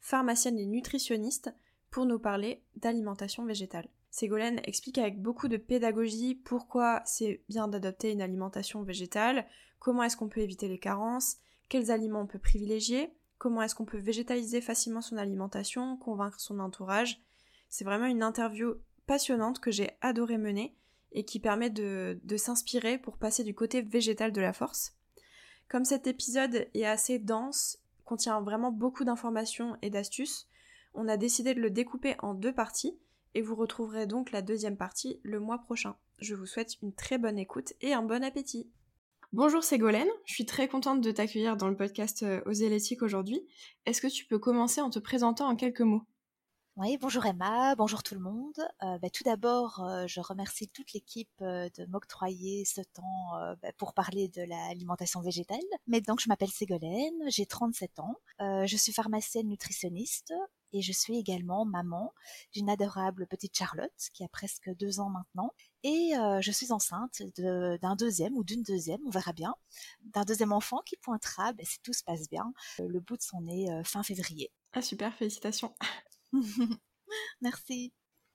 pharmacienne et nutritionniste, pour nous parler d'alimentation végétale. Ségolène explique avec beaucoup de pédagogie pourquoi c'est bien d'adopter une alimentation végétale, comment est-ce qu'on peut éviter les carences, quels aliments on peut privilégier, comment est-ce qu'on peut végétaliser facilement son alimentation, convaincre son entourage. C'est vraiment une interview passionnante que j'ai adoré mener et qui permet de, de s'inspirer pour passer du côté végétal de la force. Comme cet épisode est assez dense, contient vraiment beaucoup d'informations et d'astuces, on a décidé de le découper en deux parties et vous retrouverez donc la deuxième partie le mois prochain. Je vous souhaite une très bonne écoute et un bon appétit. Bonjour Ségolène, je suis très contente de t'accueillir dans le podcast euh, Oser l'éthique aujourd'hui. Est-ce que tu peux commencer en te présentant en quelques mots? Oui, bonjour Emma, bonjour tout le monde. Euh, bah, tout d'abord, euh, je remercie toute l'équipe euh, de m'octroyer ce temps bah, pour parler de l'alimentation végétale. Mais donc, je m'appelle Ségolène, j'ai 37 ans, je suis pharmacienne nutritionniste et je suis également maman d'une adorable petite Charlotte qui a presque deux ans maintenant. Et je suis enceinte d'un deuxième ou d'une deuxième, on verra bien, d'un deuxième enfant qui pointera, bah, si tout se passe bien, le bout de son nez fin février. Ah super, félicitations. Merci.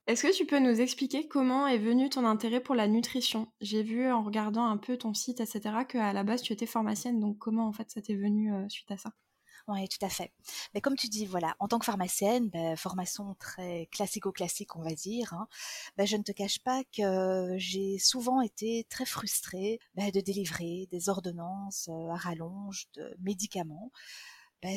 Est-ce que tu peux nous expliquer comment est venu ton intérêt pour la nutrition? J'ai vu en regardant un peu ton site, etc., qu'à la base tu étais pharmacienne, donc comment en fait ça t'est venu euh, suite à ça? Oui, tout à fait. Mais comme tu dis, voilà, en tant que pharmacienne, ben, formation très classico-classique, on va dire, hein, ben, je ne te cache pas que j'ai souvent été très frustrée ben, de délivrer des ordonnances euh, à rallonge de médicaments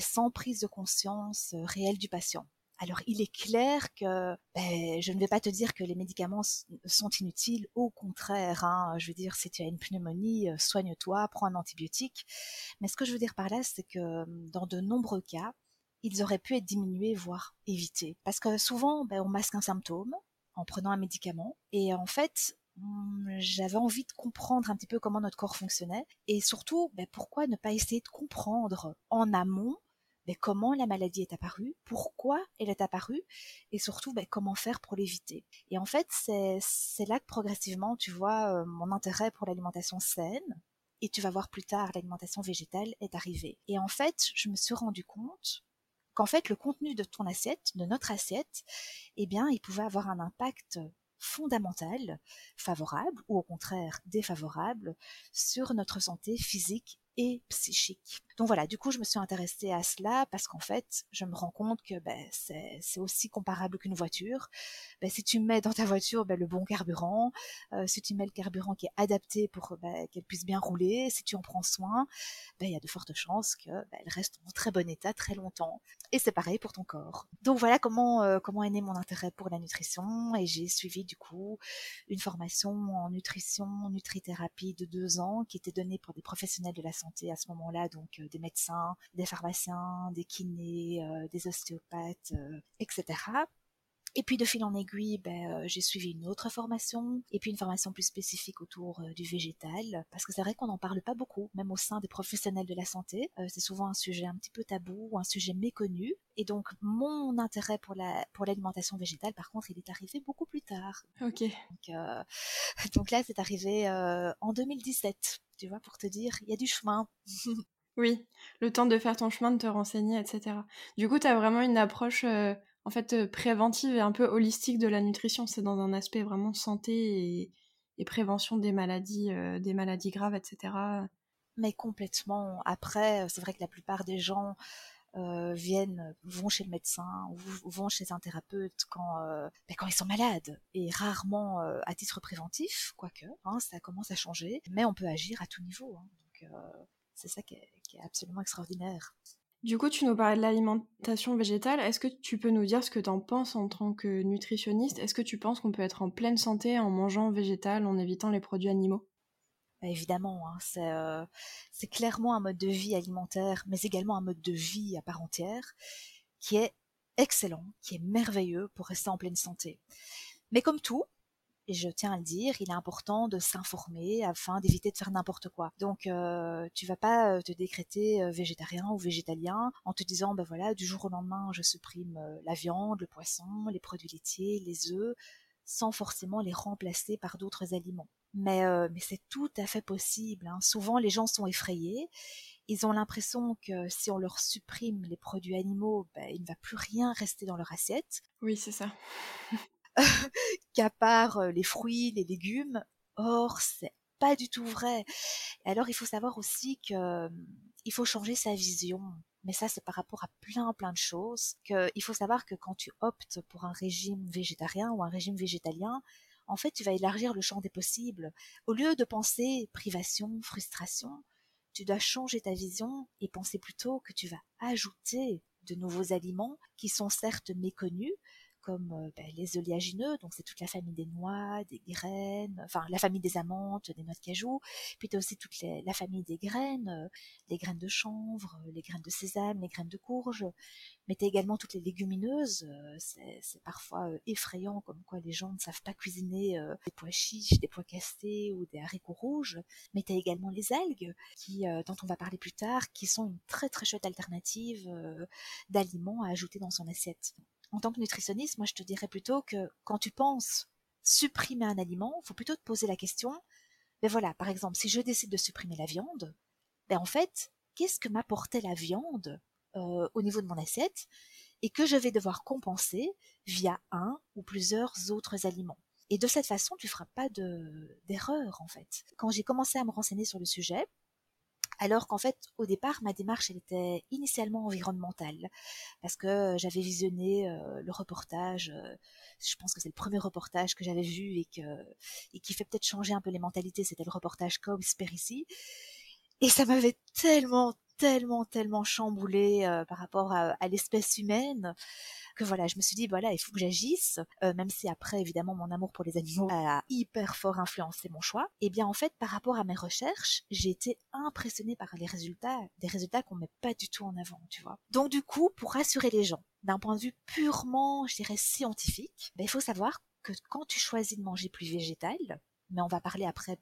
sans prise de conscience euh, réelle du patient. Alors il est clair que ben, je ne vais pas te dire que les médicaments sont inutiles, au contraire. Hein, je veux dire, si tu as une pneumonie, euh, soigne-toi, prends un antibiotique. Mais ce que je veux dire par là, c'est que hum, dans de nombreux cas, ils auraient pu être diminués, voire évités. Parce que souvent, ben, on masque un symptôme en prenant un médicament. Et en fait, hum, j'avais envie de comprendre un petit peu comment notre corps fonctionnait. Et surtout, ben, pourquoi ne pas essayer de comprendre en amont comment la maladie est apparue, pourquoi elle est apparue, et surtout ben, comment faire pour l'éviter? Et en fait, c'est là que progressivement, tu vois, euh, mon intérêt pour l'alimentation saine, et tu vas voir plus tard, l'alimentation végétale est arrivé. Et en fait, je me suis rendu compte qu'en fait, le contenu de ton assiette, de notre assiette, eh bien, il pouvait avoir un impact fondamental, favorable ou au contraire défavorable sur notre santé physique et psychique. Donc voilà, du coup, je me suis intéressée à cela parce qu'en fait, je me rends compte que ben, c'est aussi comparable qu'une voiture. Ben, si tu mets dans ta voiture ben, le bon carburant, euh, si tu mets le carburant qui est adapté pour ben, qu'elle puisse bien rouler, si tu en prends soin, ben, il y a de fortes chances qu'elle reste en très bon état très longtemps. Et c'est pareil pour ton corps. Donc voilà comment euh, comment est né mon intérêt pour la nutrition et j'ai suivi du coup une formation en nutrition, nutrithérapie de deux ans qui était donnée pour des professionnels de la santé à ce moment-là, donc euh, des médecins, des pharmaciens, des kinés, euh, des ostéopathes, etc. Et puis de fil en aiguille, ben, euh, j'ai suivi une autre formation, et puis une formation plus spécifique autour euh, du végétal, parce que c'est vrai qu'on n'en parle pas beaucoup, même au sein des professionnels de la santé. Euh, c'est souvent un sujet un petit peu tabou, un sujet méconnu. Et donc mon intérêt pour la pour l'alimentation végétale, par contre, il est arrivé beaucoup plus tard. Ok. Donc, donc là, c'est arrivé en 2017. Tu vois, pour te dire, il y a du chemin. oui, le temps de faire ton chemin, de te renseigner, etc. Du coup, tu as vraiment une approche en fait euh, préventive et un peu holistique de la nutrition. C'est dans un aspect vraiment santé et, prévention des maladies, euh, des maladies graves, etc. Mais complètement. Après, euh, c'est vrai que la plupart des gens viennent, vont chez le médecin ou vont chez un thérapeute quand, ben, quand ils sont malades et rarement à titre préventif, quoique, hein, ça commence à changer. Mais on peut agir à tout niveau. Hein. donc c'est ça qui est absolument extraordinaire. Du coup, tu nous parlais de l'alimentation végétale. Est-ce que tu peux nous dire ce que tu en penses en tant que nutritionniste? Est-ce que tu penses qu'on peut être en pleine santé en mangeant végétal, en évitant les produits animaux? Bah, Évidemment, hein. euh, c'est clairement un mode de vie alimentaire, mais également un mode de vie à part entière, qui est excellent, qui est merveilleux pour rester en pleine santé. Mais comme tout, et je tiens à le dire, il est important de s'informer afin d'éviter de faire n'importe quoi. Donc euh, tu vas pas euh, te décréter euh, végétarien ou végétalien en te disant ben voilà du jour au lendemain je supprime la viande, le poisson, les produits laitiers, les œufs sans forcément les remplacer par d'autres aliments. Mais, mais c'est tout à fait possible. Hein. Souvent les gens sont effrayés ils ont l'impression que si on leur supprime les produits animaux, ben, il ne va plus rien rester dans leur assiette. Oui, c'est ça. qu'à part les fruits, les légumes. Or, c'est pas du tout vrai. alors, il faut savoir aussi que il faut changer sa vision. Mais ça, c'est par rapport à plein, plein de choses. Que, il faut savoir que quand tu optes pour un régime végétarien ou un régime végétalien, en fait, tu vas élargir le champ des possibles. Au lieu de penser privation, frustration, tu dois changer ta vision et penser plutôt que tu vas ajouter de nouveaux aliments qui sont certes méconnus, comme euh, ben, les oléagineux, donc c'est toute la famille des noix, des graines, enfin la famille des amandes, des noix de cajou, puis tu as aussi toute la famille des graines, euh, les graines de chanvre, les graines de sésame, les graines de courge, mais tu as également toutes les légumineuses, euh, c'est parfois effrayant comme quoi les gens ne savent pas cuisiner des pois chiches, des pois castés ou des haricots rouges, mais tu as également les algues, qui, dont on va parler plus tard, qui sont une très très chouette alternative d'aliments à ajouter dans son assiette en tant que nutritionniste, moi je te dirais plutôt que quand tu penses supprimer un aliment, il faut plutôt te poser la question, ben voilà, par exemple, si je décide de supprimer la viande, ben en fait, qu'est-ce que m'apportait la viande euh, au niveau de mon assiette et que je vais devoir compenser via un ou plusieurs autres aliments? Et de cette façon, tu feras pas d'erreur en fait. Quand j'ai commencé à me renseigner sur le sujet, alors qu'en fait, au départ, ma démarche, elle était initialement environnementale, parce que j'avais visionné euh, le reportage, euh, je pense que c'est le premier reportage que j'avais vu et, que, et qui fait peut-être changer un peu les mentalités, c'était le reportage Cowspiracy, et ça m'avait tellement, tellement, tellement chamboulé euh, par rapport à l'espèce humaine, que voilà, je me suis dit voilà, il faut que j'agisse, euh, même si après évidemment mon amour pour les animaux a hyper fort influencé mon choix. Et eh bien en fait, par rapport à mes recherches, j'ai été impressionnée par les résultats, des résultats qu'on met pas du tout en avant, tu vois. Donc du coup, pour rassurer les gens, d'un point de vue purement, je dirais scientifique, ben, il faut savoir que quand tu choisis de manger plus végétal, mais on va parler après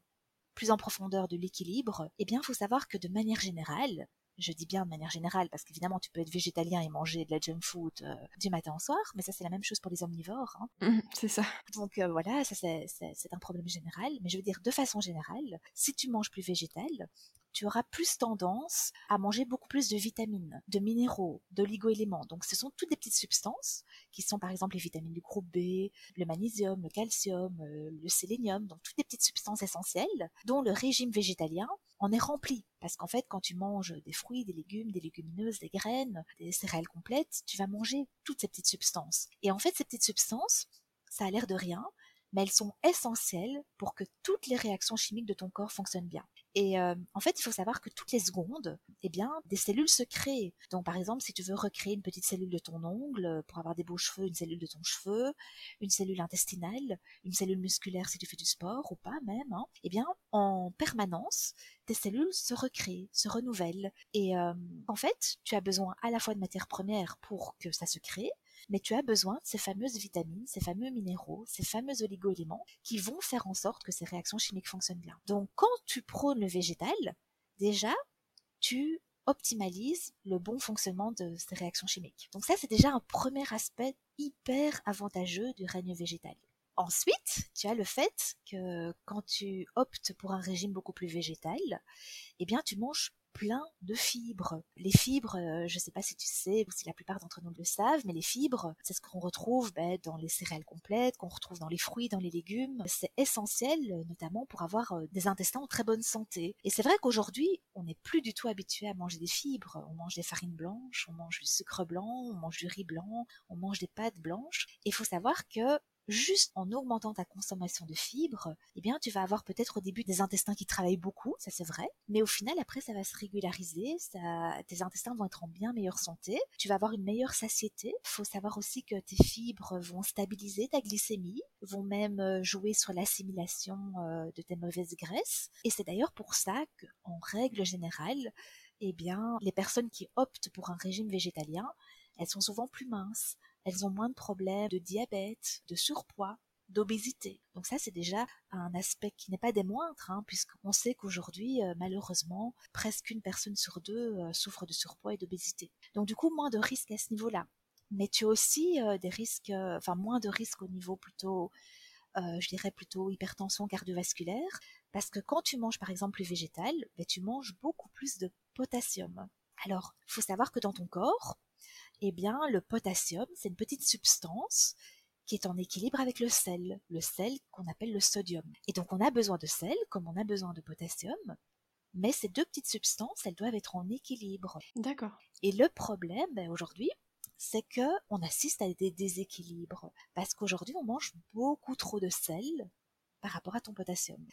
plus en profondeur de l'équilibre, eh bien, il faut savoir que de manière générale, je dis bien de manière générale, parce qu'évidemment, tu peux être végétalien et manger de la junk food euh, du matin au soir, mais ça, c'est la même chose pour les omnivores. Hein. Mmh, c'est ça. Donc euh, voilà, ça, c'est un problème général. Mais je veux dire, de façon générale, si tu manges plus végétal, tu auras plus tendance à manger beaucoup plus de vitamines, de minéraux, d'oligo-éléments. Donc ce sont toutes des petites substances qui sont par exemple les vitamines du groupe B, le magnésium, le calcium, euh, le sélénium, donc toutes des petites substances essentielles dont le régime végétalien en est rempli. Parce qu'en fait, quand tu manges des fruits, des légumes, des légumineuses, des graines, des céréales complètes, tu vas manger toutes ces petites substances. Et en fait, ces petites substances, ça a l'air de rien, mais elles sont essentielles pour que toutes les réactions chimiques de ton corps fonctionnent bien. Et euh, en fait, il faut savoir que toutes les secondes, eh bien, des cellules se créent. Donc, par exemple, si tu veux recréer une petite cellule de ton ongle pour avoir des beaux cheveux, une cellule de ton cheveu, une cellule intestinale, une cellule musculaire si tu fais du sport ou pas même, hein, eh bien, en permanence, tes cellules se recréent, se renouvellent. Et euh, en fait, tu as besoin à la fois de matières premières pour que ça se crée, mais tu as besoin de ces fameuses vitamines, ces fameux minéraux, ces fameux oligo-éléments qui vont faire en sorte que ces réactions chimiques fonctionnent bien. Donc quand tu prônes le végétal, déjà, tu optimalises le bon fonctionnement de ces réactions chimiques. Donc ça, c'est déjà un premier aspect hyper avantageux du règne végétal. Ensuite, tu as le fait que quand tu optes pour un régime beaucoup plus végétal, eh bien, tu manges plein de fibres. Les fibres, euh, je ne sais pas si tu sais ou si la plupart d'entre nous le savent, mais les fibres, c'est ce qu'on retrouve ben, dans les céréales complètes, qu'on retrouve dans les fruits, dans les légumes. C'est essentiel, notamment pour avoir euh, des intestins en très bonne santé. Et c'est vrai qu'aujourd'hui, on n'est plus du tout habitué à manger des fibres. On mange des farines blanches, on mange du sucre blanc, on mange du riz blanc, on mange des pâtes blanches. Et il faut savoir que juste en augmentant ta consommation de fibres, eh bien, tu vas avoir peut-être au début des intestins qui travaillent beaucoup, ça c'est vrai, mais au final, après, ça va se régulariser, tes intestins vont être en bien meilleure santé, tu vas avoir une meilleure satiété. Il faut savoir aussi que tes fibres vont stabiliser ta glycémie, vont même euh, jouer sur l'assimilation euh, de tes mauvaises graisses. Et c'est d'ailleurs pour ça qu'en règle générale, eh bien, les personnes qui optent pour un régime végétalien, elles sont souvent plus minces elles ont moins de problèmes de diabète, de surpoids, d'obésité. Donc ça, c'est déjà un aspect qui n'est pas des moindres, hein, puisqu'on sait qu'aujourd'hui, euh, malheureusement, presque une personne sur deux euh, souffre de surpoids et d'obésité. Donc du coup, moins de risques à ce niveau-là. Mais tu as aussi euh, des risques, enfin moins de risques au niveau plutôt, je dirais plutôt hypertension cardiovasculaire, parce que quand tu manges par exemple le végétal, ben, tu manges beaucoup plus de potassium. Alors, il faut savoir que dans ton corps, eh bien, le potassium, c'est une petite substance qui est en équilibre avec le sel, le sel qu'on appelle le sodium. Et donc on a besoin de sel comme on a besoin de potassium, mais ces deux petites substances, elles doivent être en équilibre. D'accord. Et le problème ben, aujourd'hui, c'est que on assiste à des déséquilibres parce qu'aujourd'hui on mange beaucoup trop de sel par rapport à ton potassium.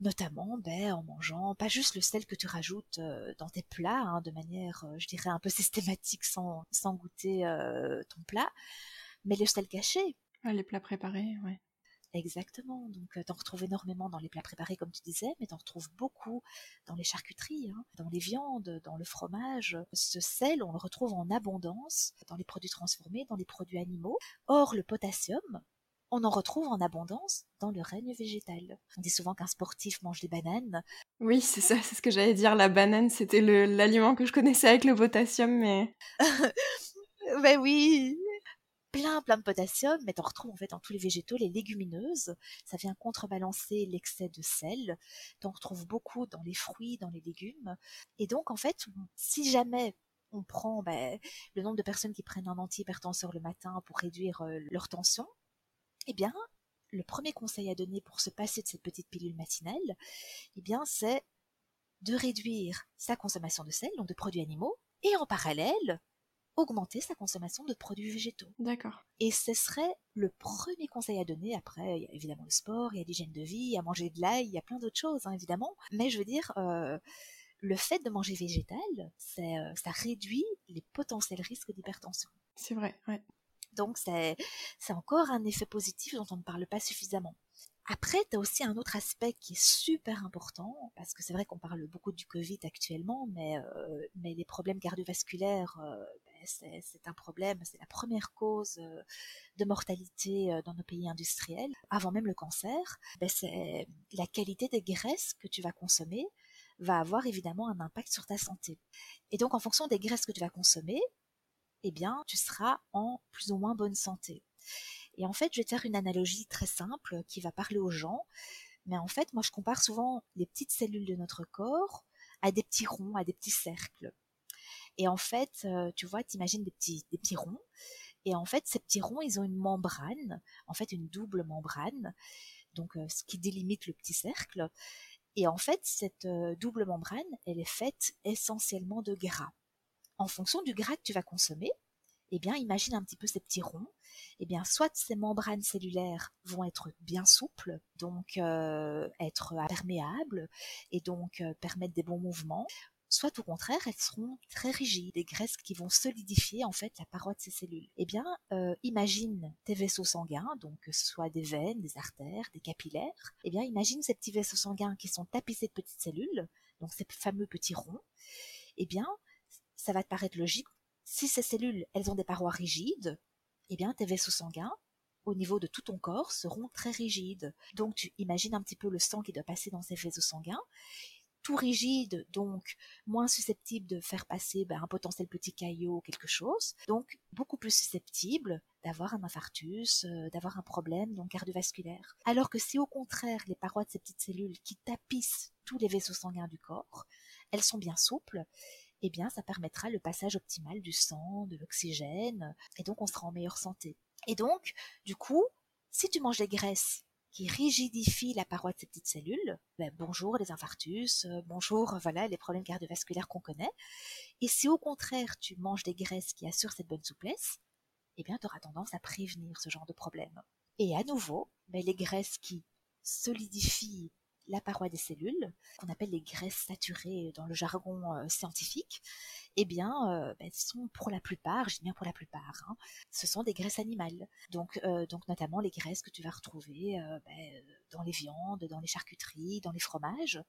Notamment ben, en mangeant pas juste le sel que tu rajoutes euh, dans tes plats hein, de manière, euh, je dirais, un peu systématique sans, sans goûter euh, ton plat, mais le sel caché. les plats préparés, ouais. Exactement. Donc, tu en retrouves énormément dans les plats préparés, comme tu disais, mais tu en retrouves beaucoup dans les charcuteries, hein, dans les viandes, dans le fromage. Ce sel, on le retrouve en abondance dans les produits transformés, dans les produits animaux. Or, le potassium, on en retrouve en abondance dans le règne végétal. On dit souvent qu'un sportif mange des bananes. Oui, c'est ça, c'est ce que j'allais dire. La banane, c'était l'aliment que je connaissais avec le potassium, mais. ben oui, plein plein de potassium, mais on retrouve en fait dans tous les végétaux, les légumineuses. Ça vient contrebalancer l'excès de sel. On retrouve beaucoup dans les fruits, dans les légumes. Et donc en fait, si jamais on prend ben, le nombre de personnes qui prennent un antihypertenseur le matin pour réduire euh, leur tension, eh bien, le premier conseil à donner pour se passer de cette petite pilule matinale, eh bien, c'est de réduire sa consommation de sel, donc de produits animaux, et en parallèle, augmenter sa consommation de produits végétaux. D'accord. Et ce serait le premier conseil à donner. Après, il y a évidemment le sport, il y a l'hygiène de vie, il y a manger de l'ail, il y a plein d'autres choses, hein, évidemment. Mais je veux dire, euh, le fait de manger végétal, euh, ça réduit les potentiels risques d'hypertension. C'est vrai, ouais. Donc c'est encore un effet positif dont on ne parle pas suffisamment. Après, tu as aussi un autre aspect qui est super important, parce que c'est vrai qu'on parle beaucoup du Covid actuellement, mais, euh, mais les problèmes cardiovasculaires, euh, ben, c'est un problème, c'est la première cause euh, de mortalité dans nos pays industriels, avant même le cancer. Ben, c'est la qualité des graisses que tu vas consommer va avoir évidemment un impact sur ta santé. Et donc, en fonction des graisses que tu vas consommer, eh bien, tu seras en plus ou moins bonne santé. Et en fait, je vais faire une analogie très simple qui va parler aux gens. Mais en fait, moi, je compare souvent les petites cellules de notre corps à des petits ronds, à des petits cercles. Et en fait, euh, tu vois, t'imagines des petits, des petits ronds. Et en fait, ces petits ronds, ils ont une membrane, en fait, une double membrane, donc euh, ce qui délimite le petit cercle. Et en fait, cette euh, double membrane, elle est faite essentiellement de gras. En fonction du gras que tu vas consommer, eh bien, imagine un petit peu ces petits ronds. Eh bien, soit ces membranes cellulaires vont être bien souples, donc euh, être imperméables et donc euh, permettre des bons mouvements, soit au contraire, elles seront très rigides, des graisses qui vont solidifier en fait la paroi de ces cellules. Eh bien, euh, imagine tes vaisseaux sanguins, donc que ce soit des veines, des artères, des capillaires. Eh bien, imagine ces petits vaisseaux sanguins qui sont tapissés de petites cellules, donc ces fameux petits ronds. Eh bien, ça va te paraître logique si ces cellules, elles ont des parois rigides, eh bien, tes vaisseaux sanguins, au niveau de tout ton corps, seront très rigides. Donc, tu imagines un petit peu le sang qui doit passer dans ces vaisseaux sanguins. Tout rigide, donc moins susceptible de faire passer ben, un potentiel petit caillot ou quelque chose. Donc, beaucoup plus susceptible d'avoir un infarctus, euh, d'avoir un problème donc cardiovasculaire. Alors que si au contraire, les parois de ces petites cellules qui tapissent tous les vaisseaux sanguins du corps, elles sont bien souples, eh bien, ça permettra le passage optimal du sang, de l'oxygène, et donc on sera en meilleure santé. Et donc, du coup, si tu manges des graisses qui rigidifient la paroi de ces petites cellules, ben bonjour les infarctus, euh, bonjour voilà les problèmes cardiovasculaires qu'on connaît. Et si au contraire tu manges des graisses qui assurent cette bonne souplesse, eh bien tu auras tendance à prévenir ce genre de problème. Et à nouveau, ben, les graisses qui solidifient la paroi des cellules, qu'on appelle les graisses saturées dans le jargon euh, scientifique, eh bien, euh, ben, sont pour la plupart, je dis bien pour la plupart, hein, ce sont des graisses animales. Donc, euh, donc notamment les graisses que tu vas retrouver ben, dans les viandes, dans les charcuteries, dans les fromages.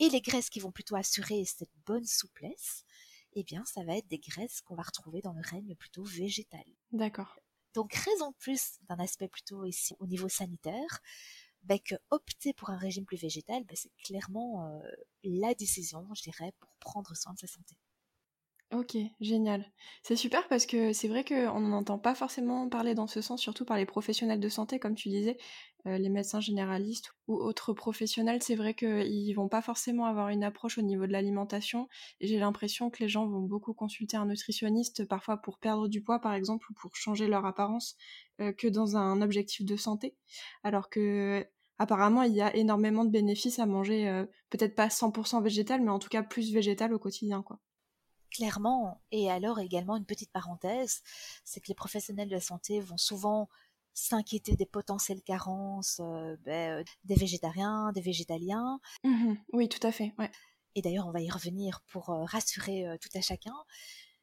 Et les graisses qui vont plutôt assurer cette bonne souplesse, eh bien, ça va être des graisses qu'on va retrouver dans le règne plutôt végétal. D'accord. Donc, raison plus d'un aspect plutôt ici au niveau sanitaire, ben, que opter pour un régime plus végétal, ben, c'est clairement euh, la décision, je dirais, pour prendre soin de sa santé. Ok, génial. C'est super parce que c'est vrai qu'on n'entend pas forcément parler dans ce sens, surtout par les professionnels de santé, comme tu disais, euh, les médecins généralistes ou autres professionnels. C'est vrai qu'ils vont pas forcément avoir une approche au niveau de l'alimentation. J'ai l'impression que les gens vont beaucoup consulter un nutritionniste, parfois pour perdre du poids, par exemple, ou pour changer leur apparence, euh, que dans un objectif de santé. Alors que apparemment, il y a énormément de bénéfices à manger, euh, peut-être pas 100% végétal, mais en tout cas plus végétal au quotidien, quoi clairement. Et alors également une petite parenthèse, c'est que les professionnels de la santé vont souvent s'inquiéter des potentielles carences euh, ben, euh, des végétariens, des végétaliens. Mmh oui, tout à fait. Ouais. Et d'ailleurs, on va y revenir pour rassurer tout à chacun.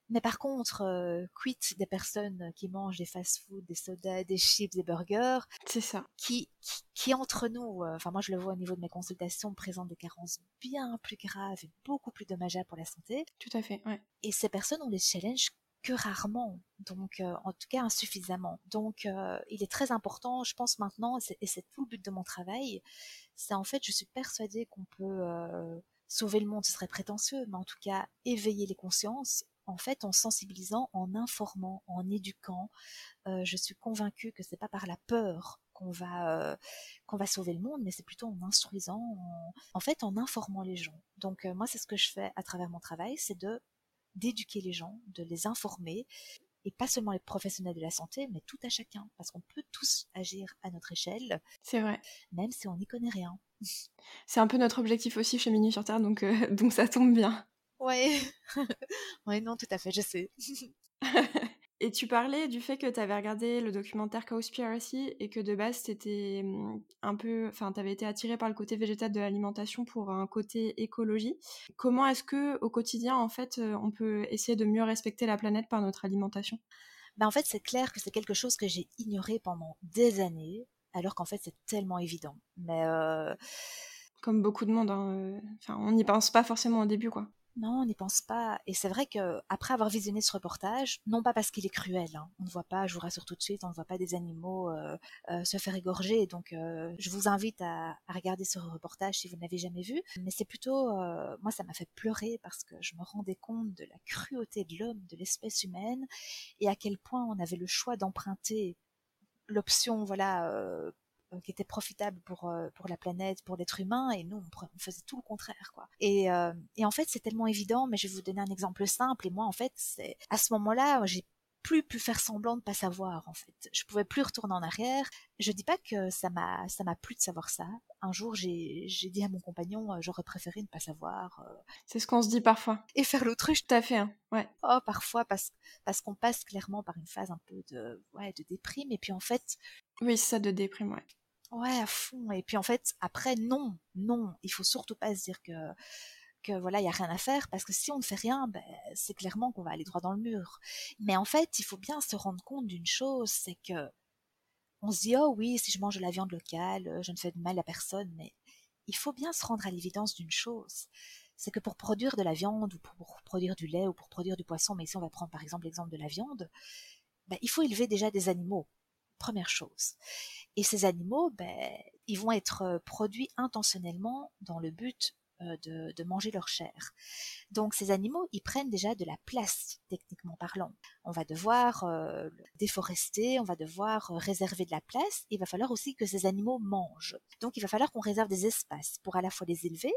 Mais par contre, euh, quid des personnes qui mangent des fast-food, des sodas, des chips, des burgers C'est ça. Qui, qui, entre nous, euh, enfin moi je le vois au niveau de mes consultations, présentent des carences bien plus graves et beaucoup plus dommageables pour la santé. Tout à fait, ouais. Et ces personnes, on les challenge que rarement, donc euh, en tout cas insuffisamment. Donc euh, il est très important, je pense maintenant, et c'est tout le but de mon travail, c'est en fait, je suis persuadée qu'on peut euh, sauver le monde, ce serait prétentieux, mais en tout cas éveiller les consciences en fait, en sensibilisant, en informant, en éduquant. Euh, je suis convaincue que c'est pas par la peur qu'on va euh, qu'on va sauver le monde, mais c'est plutôt en instruisant, en, fait, en informant les gens. Donc euh, moi, c'est ce que je fais à travers mon travail, c'est de d'éduquer les gens, de les informer, et pas seulement les professionnels de la santé, mais tout à chacun, parce qu'on peut tous agir à notre échelle. C'est vrai. Même si on n'y connaît rien. C'est un peu notre objectif aussi chez Minu sur Terre, donc, donc ça tombe bien. Ouais. ouais, non, tout à fait, je sais. et tu parlais du fait que tu avais regardé le documentaire Cowspiracy et que de base, t'étais mmh, un peu, enfin, t'avais été attiré par le côté végétal de l'alimentation pour un côté écologie. Comment est-ce que, au quotidien, en fait, on peut essayer de mieux respecter la planète par notre alimentation? Ben, en fait, c'est clair que c'est quelque chose que j'ai ignoré pendant des années, alors qu'en fait, c'est tellement évident. Mais comme beaucoup de monde, hein, enfin, on n'y pense pas forcément au début, quoi. Non, on n'y pense pas. Et c'est vrai que après avoir visionné ce reportage, non pas parce qu'il est cruel, hein, on ne voit pas, je vous rassure tout de suite, on ne voit pas des animaux euh, euh, se faire égorger. Donc, euh, je vous invite à, regarder ce reportage si vous ne l'avez jamais vu. Mais c'est plutôt, moi, ça m'a fait pleurer parce que je me rendais compte de la cruauté de l'homme, de l'espèce humaine, et à quel point on avait le choix d'emprunter l'option, voilà qui était profitable pour euh, pour la planète, pour l'être humain, et nous on, faisait tout le contraire quoi. Et, euh, et en fait c'est tellement évident, mais je vais vous donner un exemple simple. Et moi en fait c'est à ce moment-là j'ai plus pu faire semblant de pas savoir en fait. Je pouvais plus retourner en arrière. Je dis pas que ça m'a ça m'a plu de savoir ça. Un jour j'ai j'ai dit à mon compagnon j'aurais préféré ne pas savoir. C'est ce qu'on se dit parfois. Et faire l'autruche. Tout à fait. Hein. Ouais. Oh parfois parce parce qu'on passe clairement par une phase un peu de ouais de déprime et puis en fait. Oui ça de déprime ouais. Ouais, à fond. Et puis en fait, après, non, non, il faut surtout pas se dire que que voilà, il y a rien à faire parce que si on ne fait rien, ben, c'est clairement qu'on va aller droit dans le mur. Mais en fait, il faut bien se rendre compte d'une chose, c'est que on se dit oh oui, si je mange de la viande locale, je ne fais de mal à personne, mais il faut bien se rendre à l'évidence d'une chose, c'est que pour produire de la viande ou pour produire du lait ou pour produire du poisson, mais ici on va prendre par exemple l'exemple de la viande, ben, il faut élever déjà des animaux. Première chose. Et ces animaux, ben, ils vont être euh, produits intentionnellement dans le but euh, de, manger leur chair. Donc ces animaux, ils prennent déjà de la place, techniquement parlant. On va devoir euh, déforester, on va devoir réserver de la place. Il va falloir aussi que ces animaux mangent. Donc il va falloir qu'on réserve des espaces pour à la fois les élever,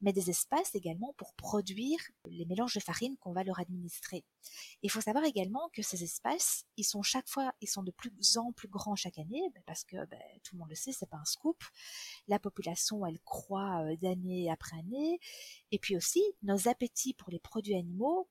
mais des espaces également pour produire les mélanges de farine qu'on va leur administrer. Il faut savoir également que ces espaces, ils sont chaque fois, ils sont de plus en plus grands chaque année, ben, parce que ben, tout le monde le sait, c'est pas un scoop. La population, elle croît euh, d'année après année, et puis aussi nos appétits pour les produits animaux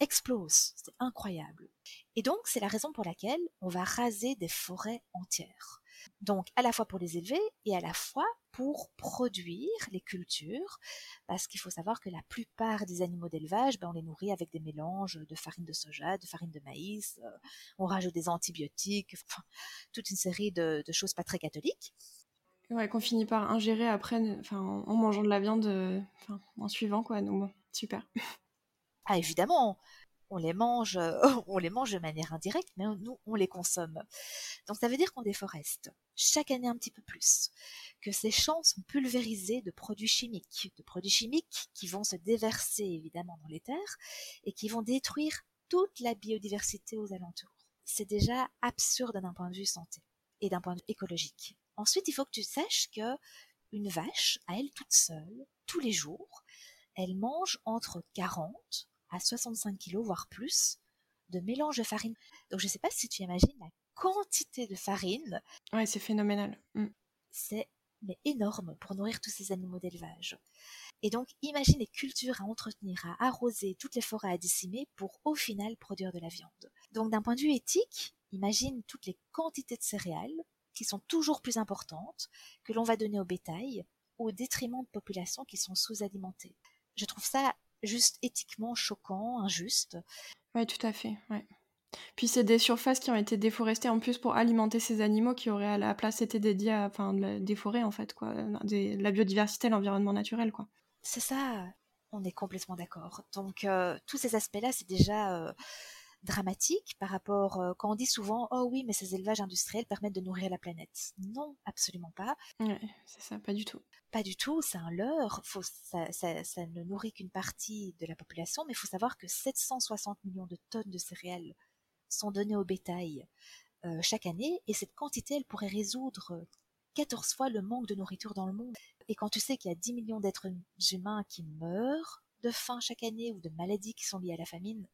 explosent. C'est incroyable. Et donc, c'est la raison pour laquelle on va raser des forêts entières. Donc, à la fois pour les élever et à la fois pour produire les cultures, parce qu'il faut savoir que la plupart des animaux d'élevage, ben, on les nourrit avec des mélanges de farine de soja, de farine de maïs, euh, on rajoute des antibiotiques, enfin, toute une série de, choses pas très catholiques. Ouais, qu'on finit par ingérer après, enfin, en mangeant de la viande, euh, en suivant, quoi. Donc bon, super. Ah évidemment, on les mange, on les mange de manière indirecte, mais nous, on les consomme. Donc ça veut dire qu'on déforeste chaque année un petit peu plus, que ces champs sont pulvérisés de produits chimiques, de produits chimiques qui vont se déverser évidemment dans les terres et qui vont détruire toute la biodiversité aux alentours. C'est déjà absurde d'un point de vue santé et d'un point de vue écologique. Ensuite, il faut que tu saches que une vache, à elle toute seule, tous les jours, elle mange entre 40 à 65 kilos, voire plus, de mélange de farine. Donc je ne sais pas si tu imagines la quantité de farine. Ouais, c'est phénoménal. Mm. C'est mais énorme pour nourrir tous ces animaux d'élevage. Et donc, imagine les cultures à entretenir, à arroser, toutes les forêts à décimer pour au final produire de la viande. Donc, d'un point de vue éthique, imagine toutes les quantités de céréales qui sont toujours plus importantes, que l'on va donner au bétail, au détriment de populations qui sont sous-alimentées. Je trouve ça juste éthiquement choquant, injuste. Oui, tout à fait. Ouais. Puis c'est des surfaces qui ont été déforestées en plus pour alimenter ces animaux qui auraient à la place été dédiés à enfin, des forêts en fait, quoi, la biodiversité, l'environnement naturel. quoi. C'est ça, on est complètement d'accord. Donc euh, tous ces aspects-là, c'est déjà euh, dramatique par rapport euh, quand on dit souvent oh oui mais ces élevages industriels permettent de nourrir la planète. Non, absolument pas. Ouais, c'est ça, pas du tout. Pas du tout, c'est un leurre. Faut, ça, ça, ça ne nourrit qu'une partie de la population, mais il faut savoir que 760 millions de tonnes de céréales sont données au bétail euh, chaque année, et cette quantité, elle pourrait résoudre 14 fois le manque de nourriture dans le monde. Et quand tu sais qu'il y a 10 millions d'êtres humains qui meurent de faim chaque année ou de maladies qui sont liées à la famine,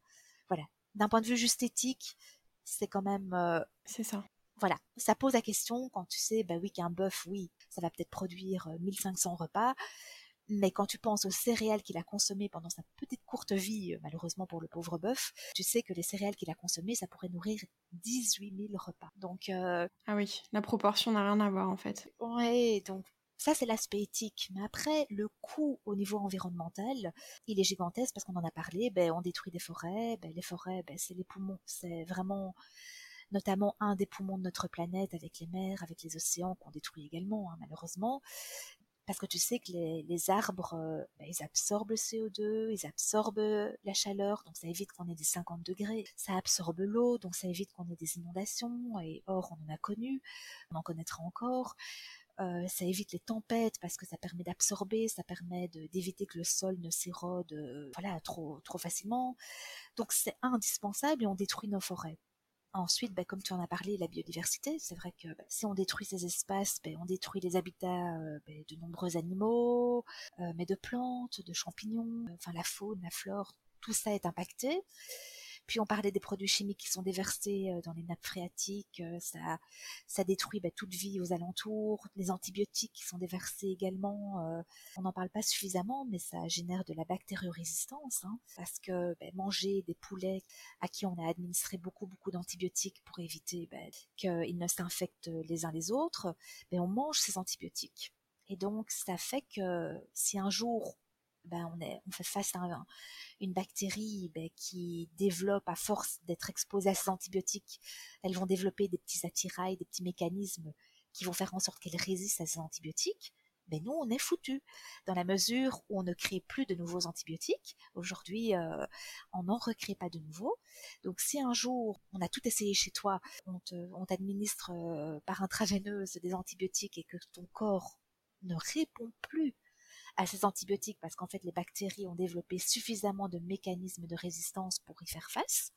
voilà. D'un point de vue juste éthique, c'est quand même. Euh, c'est ça. Voilà, ça pose la question quand tu sais, bah oui, qu'un bœuf, oui, ça va peut-être produire 1500 euh, repas, mais quand tu penses aux céréales qu'il a consommées pendant sa petite courte vie, euh, malheureusement pour le pauvre bœuf, tu sais que les céréales qu'il a consommées, ça pourrait nourrir 18 000 repas. Donc euh, ah oui, la proportion n'a rien à voir en fait. Ouais, donc ça, c'est l'aspect éthique. Mais après, le coût au niveau environnemental, il est gigantesque parce qu'on en a parlé. Ben, on détruit des forêts. Ben, les forêts, ben, c'est les poumons. C'est vraiment notamment un des poumons de notre planète avec les mers, avec les océans qu'on détruit également, hein, malheureusement parce que tu sais que les, arbres, euh, bah, ils absorbent le CO2, ils absorbent euh, la chaleur, donc ça évite qu'on ait des 50 degrés. Ça absorbe l'eau, donc ça évite qu'on ait des inondations. Et or, on en a connu, on en connaîtra encore. Euh, ça évite les tempêtes parce que ça permet d'absorber, ça permet d'éviter que le sol ne s'érode voilà trop trop facilement. Donc c'est indispensable et on détruit nos forêts. Ensuite, bah, comme tu en as parlé, la biodiversité, c'est vrai que bah, si on détruit ces espaces, bah, on détruit les habitats euh, de nombreux animaux, euh, mais de plantes, de champignons, enfin la faune, la flore, tout ça est impacté. Puis on parlait des produits chimiques qui sont déversés euh, dans les nappes phréatiques, euh, ça, ça détruit bah, toute vie aux alentours. Les antibiotiques qui sont déversés également, euh, on n'en parle pas suffisamment, mais ça génère de la bactériorésistance, hein, parce que bah, manger des poulets à qui on a administré beaucoup beaucoup d'antibiotiques pour éviter bah, qu'ils ne s'infectent les uns les autres, on mange ces antibiotiques. Et donc ça fait que si un jour ben, on, on fait face à une bactérie ben, qui développe à force d'être exposée à ces antibiotiques, elles vont développer des petits attirails, des petits mécanismes qui vont faire en sorte qu'elles résistent à ces antibiotiques. Mais nous, on est foutus, dans la mesure où on ne crée plus de nouveaux antibiotiques. Aujourd'hui, euh, on n'en recrée pas de nouveaux. Donc si un jour, on a tout essayé chez toi, on t'administre euh, par intraveineuse des antibiotiques et que ton corps ne répond plus à ces antibiotiques parce qu'en fait les bactéries ont développé suffisamment de mécanismes de résistance pour y faire face,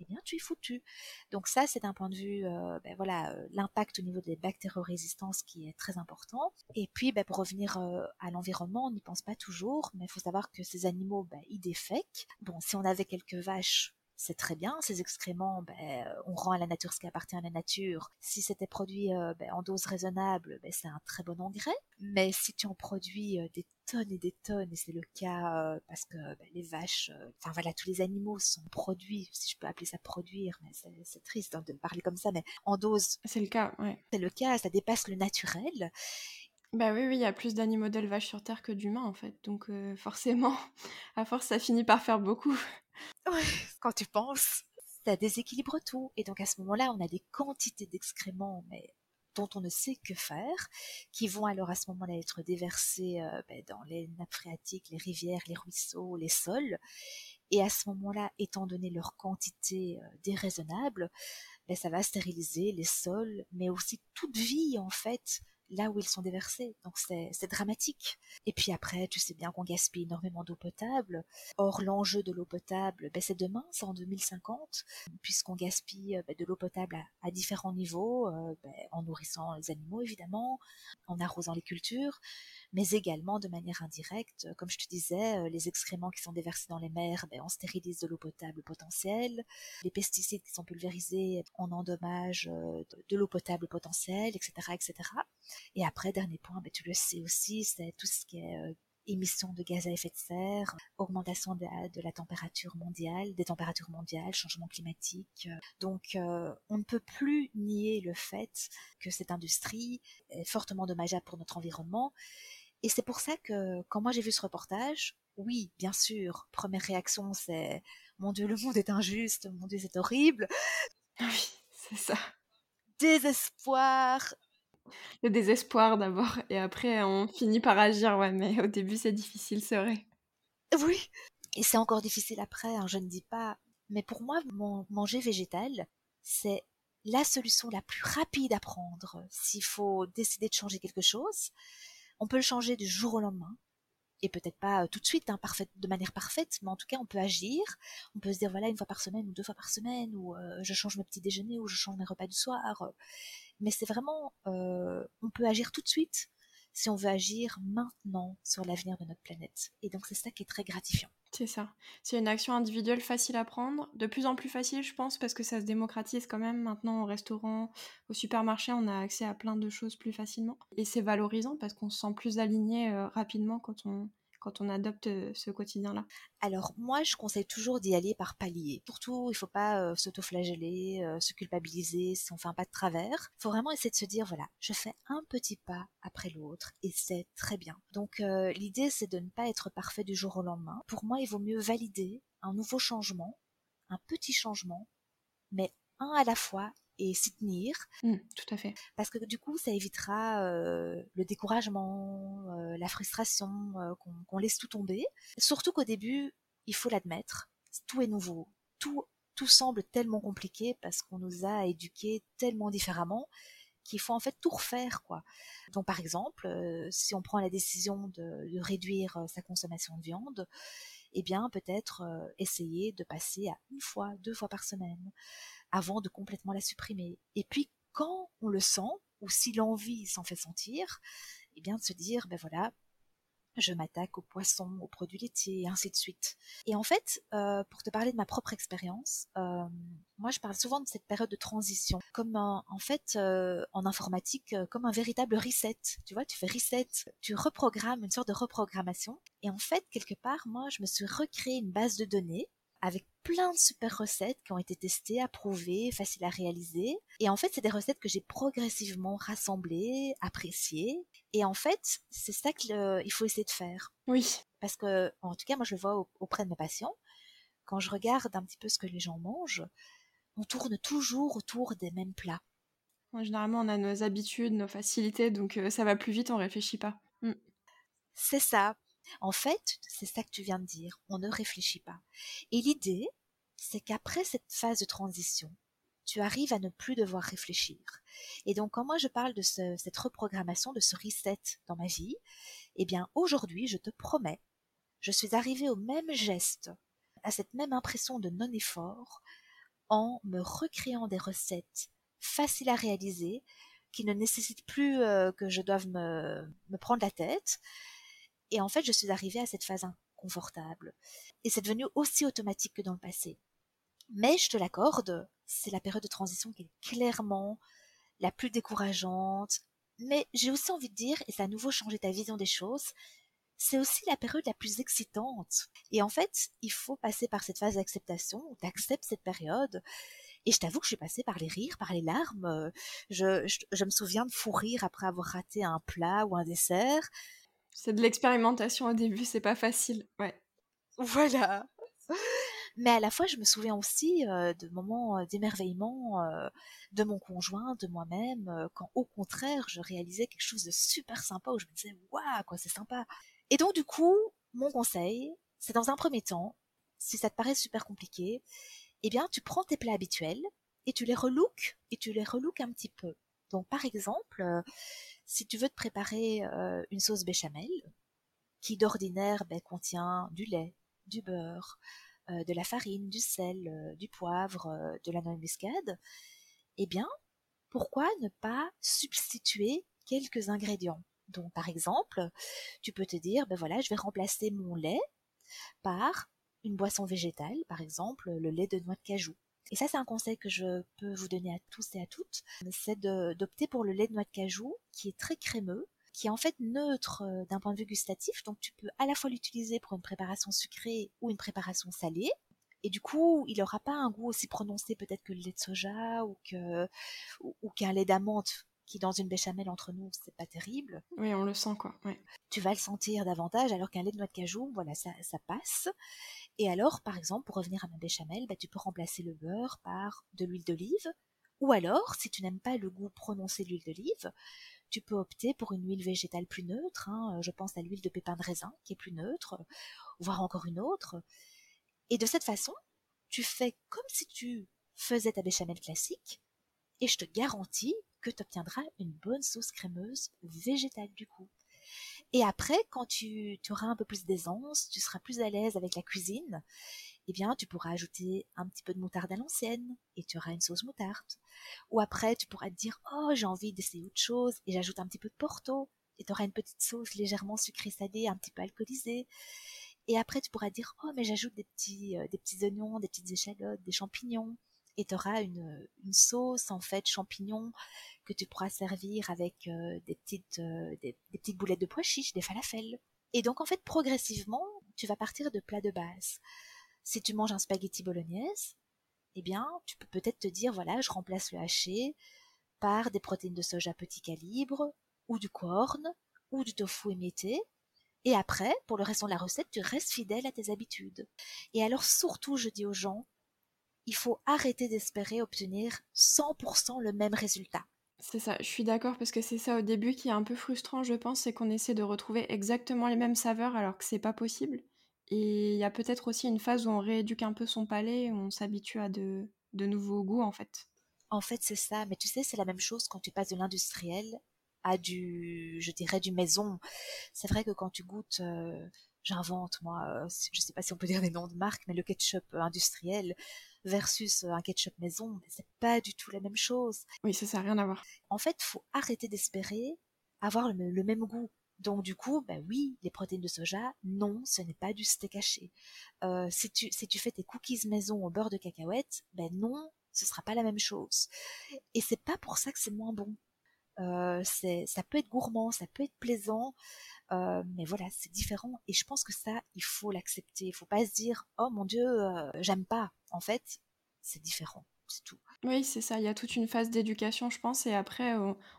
eh bien tu es foutu. Donc ça c'est d'un point de vue euh, ben voilà euh, l'impact au niveau des bactériorésistances qui est très important. Et puis ben, pour revenir euh, à l'environnement, on n'y pense pas toujours, mais il faut savoir que ces animaux ben, ils défèquent. Bon si on avait quelques vaches c'est très bien. Ces excréments, ben, euh, on rend à la nature ce qui appartient à la nature. Si c'était produit euh, ben, en dose raisonnable, ben, c'est un très bon engrais. Mais si tu en produis euh, des tonnes et des tonnes, et c'est le cas parce que les vaches, enfin voilà, tous les animaux sont produits, si je peux appeler ça produire, mais c'est triste hein, de parler comme ça, mais en dose. C'est le cas, ouais. C'est le cas, ça dépasse le naturel. Bah oui, oui, il y a plus d'animaux d'élevage sur Terre que d'humains en fait. Donc forcément, à force, ça finit par faire beaucoup. Quand tu penses, ça déséquilibre tout. Et donc à ce moment-là, on a des quantités d'excréments, mais dont on ne sait que faire, qui vont alors à ce moment-là être déversés euh, ben, dans les nappes phréatiques, les rivières, les ruisseaux, les sols, Et à ce moment-là, étant donné leur quantité euh, déraisonnable, ben, ça va stériliser les sols, mais aussi toute vie en fait là où ils sont déversés. Donc c'est dramatique. Et puis après, tu sais bien qu'on gaspille énormément d'eau potable. Or, l'enjeu de l'eau potable, c'est demain, c'est en 2050, puisqu'on gaspille ben, de l'eau potable à, différents niveaux, euh, ben, en nourrissant les animaux évidemment, en arrosant les cultures, mais également de manière indirecte, comme je te disais, euh, les excréments qui sont déversés dans les mers, ben, on stérilise de l'eau potable potentielle, les pesticides qui sont pulvérisés, on endommage euh, de l'eau potable potentielle, etc., etc. Et après, dernier point, ben, tu le sais aussi, c'est tout ce qui est euh, émissions de gaz à effet de serre, augmentation de la, température mondiale, des températures mondiales, changement climatique. Donc, on ne peut plus nier le fait que cette industrie est fortement dommageable pour notre environnement et c'est pour ça que quand moi j'ai vu ce reportage, oui, bien sûr, première réaction c'est mon Dieu, le monde est injuste, mon Dieu, c'est horrible. Oui, c'est ça. Désespoir. Le désespoir d'abord, et après on finit par agir, ouais, mais au début c'est difficile, c'est vrai. Oui, et c'est encore difficile après, hein, je ne dis pas. Mais pour moi, manger végétal, c'est la solution la plus rapide à prendre s'il faut décider de changer quelque chose. On peut le changer du jour au lendemain, et peut-être pas euh, tout de suite, hein, de manière parfaite, mais en tout cas, on peut agir. On peut se dire, voilà, une fois par semaine ou deux fois par semaine, ou euh, je change mes petits déjeuners, ou je change mes repas du soir. Euh. Mais c'est vraiment, on peut agir tout de suite si on veut agir maintenant sur l'avenir de notre planète. Et donc, c'est ça qui est très gratifiant. C'est ça. C'est une action individuelle facile à prendre, de plus en plus facile, je pense, parce que ça se démocratise quand même. Maintenant, au restaurant, au supermarché, on a accès à plein de choses plus facilement. Et c'est valorisant parce qu'on se sent plus aligné euh, rapidement quand on, quand on adopte euh, ce quotidien-là? Alors moi, je conseille toujours d'y aller par palier. Surtout, il ne faut pas euh, s'autoflageller, euh, se culpabiliser si on fait un pas de travers. Il faut vraiment essayer de se dire, voilà, je fais un petit pas après l'autre et c'est très bien. Donc l'idée, c'est de ne pas être parfait du jour au lendemain. Pour moi, il vaut mieux valider un nouveau changement, un petit changement, mais un à la fois et s'y tenir. Mmh, tout à fait. Parce que du coup, ça évitera euh, le découragement, euh, la frustration, euh, qu'on laisse tout tomber. Surtout qu'au début, il faut l'admettre, tout est nouveau, tout tout semble tellement compliqué parce qu'on nous a éduqués tellement différemment qu'il faut en fait tout refaire quoi. Donc par exemple, si on prend la décision de, de réduire sa consommation de viande, eh bien peut-être essayer de passer à une fois, deux fois par semaine avant de complètement la supprimer. Et puis quand on le sent, ou si l'envie s'en fait sentir, eh bien de se dire, ben voilà, je m'attaque aux poissons, aux produits laitiers, et ainsi de suite. Et en fait, euh, pour te parler de ma propre expérience, euh, moi je parle souvent de cette période de transition, comme en fait euh, en informatique, comme un véritable reset. Tu vois, tu fais reset, tu reprogrammes une sorte de reprogrammation. Et en fait, quelque part, moi je me suis recréé une base de données avec plein de super recettes qui ont été testées, approuvées, faciles à réaliser. Et en fait, c'est des recettes que j'ai progressivement rassemblées, appréciées. Et en fait, c'est ça qu'il faut essayer de faire. Oui. Parce que, en tout cas, moi, je le vois auprès de mes patients. Quand je regarde un petit peu ce que les gens mangent, on tourne toujours autour des mêmes plats. généralement, on a nos habitudes, nos facilités, donc euh, ça va plus vite, on réfléchit pas. Mm. C'est ça. En fait, c'est ça que tu viens de dire, on ne réfléchit pas. Et l'idée, c'est qu'après cette phase de transition, tu arrives à ne plus devoir réfléchir. Et donc, quand moi je parle de cette reprogrammation, de ce reset dans ma vie, eh bien, aujourd'hui, je te promets, je suis arrivée au même geste, à cette même impression de non-effort, en me recréant des recettes faciles à réaliser, qui ne nécessitent plus euh, que je doive me, me prendre la tête, et en fait, je suis arrivée à cette phase inconfortable. Et c'est devenu aussi automatique que dans le passé. Mais je te l'accorde, c'est la période de transition qui est clairement la plus décourageante. Mais j'ai aussi envie de dire, et ça a à nouveau changé ta vision des choses, c'est aussi la période la plus excitante. Et en fait, il faut passer par cette phase d'acceptation, où tu acceptes cette période. Et je t'avoue que je suis passée par les rires, par les larmes. Je, je, je me souviens de fou rire après avoir raté un plat ou un dessert. C'est de l'expérimentation au début, c'est pas facile. Ouais. Voilà. Mais à la fois, je me souviens aussi euh, de moments euh, d'émerveillement euh, de mon conjoint, de moi-même, quand au contraire, je réalisais quelque chose de super sympa où je me disais, waouh, quoi, c'est sympa. Et donc, du coup, mon conseil, c'est dans un premier temps, si ça te paraît super compliqué, eh bien, tu prends tes plats habituels et tu les relooks et tu les relooks un petit peu. Donc, par exemple, euh, si tu veux te préparer euh, une sauce béchamel, qui d'ordinaire ben, contient du lait, du beurre, euh, de la farine, du sel, du poivre, de la noix de muscade, eh bien, pourquoi ne pas substituer quelques ingrédients? Donc, par exemple, tu peux te dire, ben voilà, je vais remplacer mon lait par une boisson végétale, par exemple le lait de noix de cajou. Et ça, c'est un conseil que je peux vous donner à tous et à toutes, c'est d'opter pour le lait de noix de cajou, qui est très crémeux, qui est en fait neutre euh, d'un point de vue gustatif, donc tu peux à la fois l'utiliser pour une préparation sucrée ou une préparation salée, et du coup, il n'aura pas un goût aussi prononcé peut-être que le lait de soja ou que ou, qu'un lait d'amande qui dans une béchamel entre nous, c'est pas terrible. Oui, on le sent quoi. Tu vas le sentir davantage, alors qu'un lait de noix de cajou, voilà, ça, ça passe. Et alors, par exemple, pour revenir à ma béchamel, bah, tu peux remplacer le beurre par de l'huile d'olive. Ou alors, si tu n'aimes pas le goût prononcé de l'huile d'olive, tu peux opter pour une huile végétale plus neutre. Hein. Je pense à l'huile de pépin de raisin qui est plus neutre, voire encore une autre. Et de cette façon, tu fais comme si tu faisais ta béchamel classique, et je te garantis que tu obtiendras une bonne sauce crémeuse végétale du coup. Et après, quand tu, auras un peu plus d'aisance, tu seras plus à l'aise avec la cuisine, eh bien, tu pourras ajouter un petit peu de moutarde à l'ancienne et tu auras une sauce moutarde. Ou après, tu pourras te dire, oh, j'ai envie d'essayer autre chose et j'ajoute un petit peu de porto et tu auras une petite sauce légèrement sucrée salée, un petit peu alcoolisée. Et après, tu pourras dire, oh, mais j'ajoute des petits, euh, des petits oignons, des petites échalotes, des champignons et tu auras une, sauce en fait champignons que tu pourras servir avec euh, des petites euh, des, petites boulettes de pois chiches, des falafels. Et donc en fait progressivement, tu vas partir de plats de base. Si tu manges un spaghetti bolognaise, eh bien, tu peux peut-être te dire voilà, je remplace le haché par des protéines de soja petit calibre ou du corn ou du tofu émietté. Et après, pour le restant de la recette, tu restes fidèle à tes habitudes. Et alors surtout, je dis aux gens, il faut arrêter d'espérer obtenir 100% le même résultat. C'est ça, je suis d'accord parce que c'est ça au début qui est un peu frustrant, je pense, c'est qu'on essaie de retrouver exactement les mêmes saveurs alors que c'est pas possible. Et il y a peut-être aussi une phase où on rééduque un peu son palais, où on s'habitue à de, nouveaux goûts en fait. En fait, c'est ça, mais tu sais, c'est la même chose quand tu passes de l'industriel à du, je dirais, du maison. C'est vrai que quand tu goûtes, euh, j'invente moi, euh, je sais pas si on peut dire des noms de marques, mais le ketchup industriel, versus un ketchup maison, c'est pas du tout la même chose. Oui, ça, ça n'a rien à voir. En fait, faut arrêter d'espérer avoir le, même goût. Donc du coup, bah oui, les protéines de soja, non, ce n'est pas du steak haché. Euh, si, tu, si tu fais tes cookies maison au beurre de cacahuète, ben non, ce sera pas la même chose. Et c'est pas pour ça que c'est moins bon. Euh, ça peut être gourmand, ça peut être plaisant, euh, mais voilà, c'est différent. Et je pense que ça, il faut l'accepter. Il faut pas se dire, oh mon Dieu, euh, j'aime pas. En fait, c'est différent. C'est tout. Oui, c'est ça. Il y a toute une phase d'éducation, je pense, et après,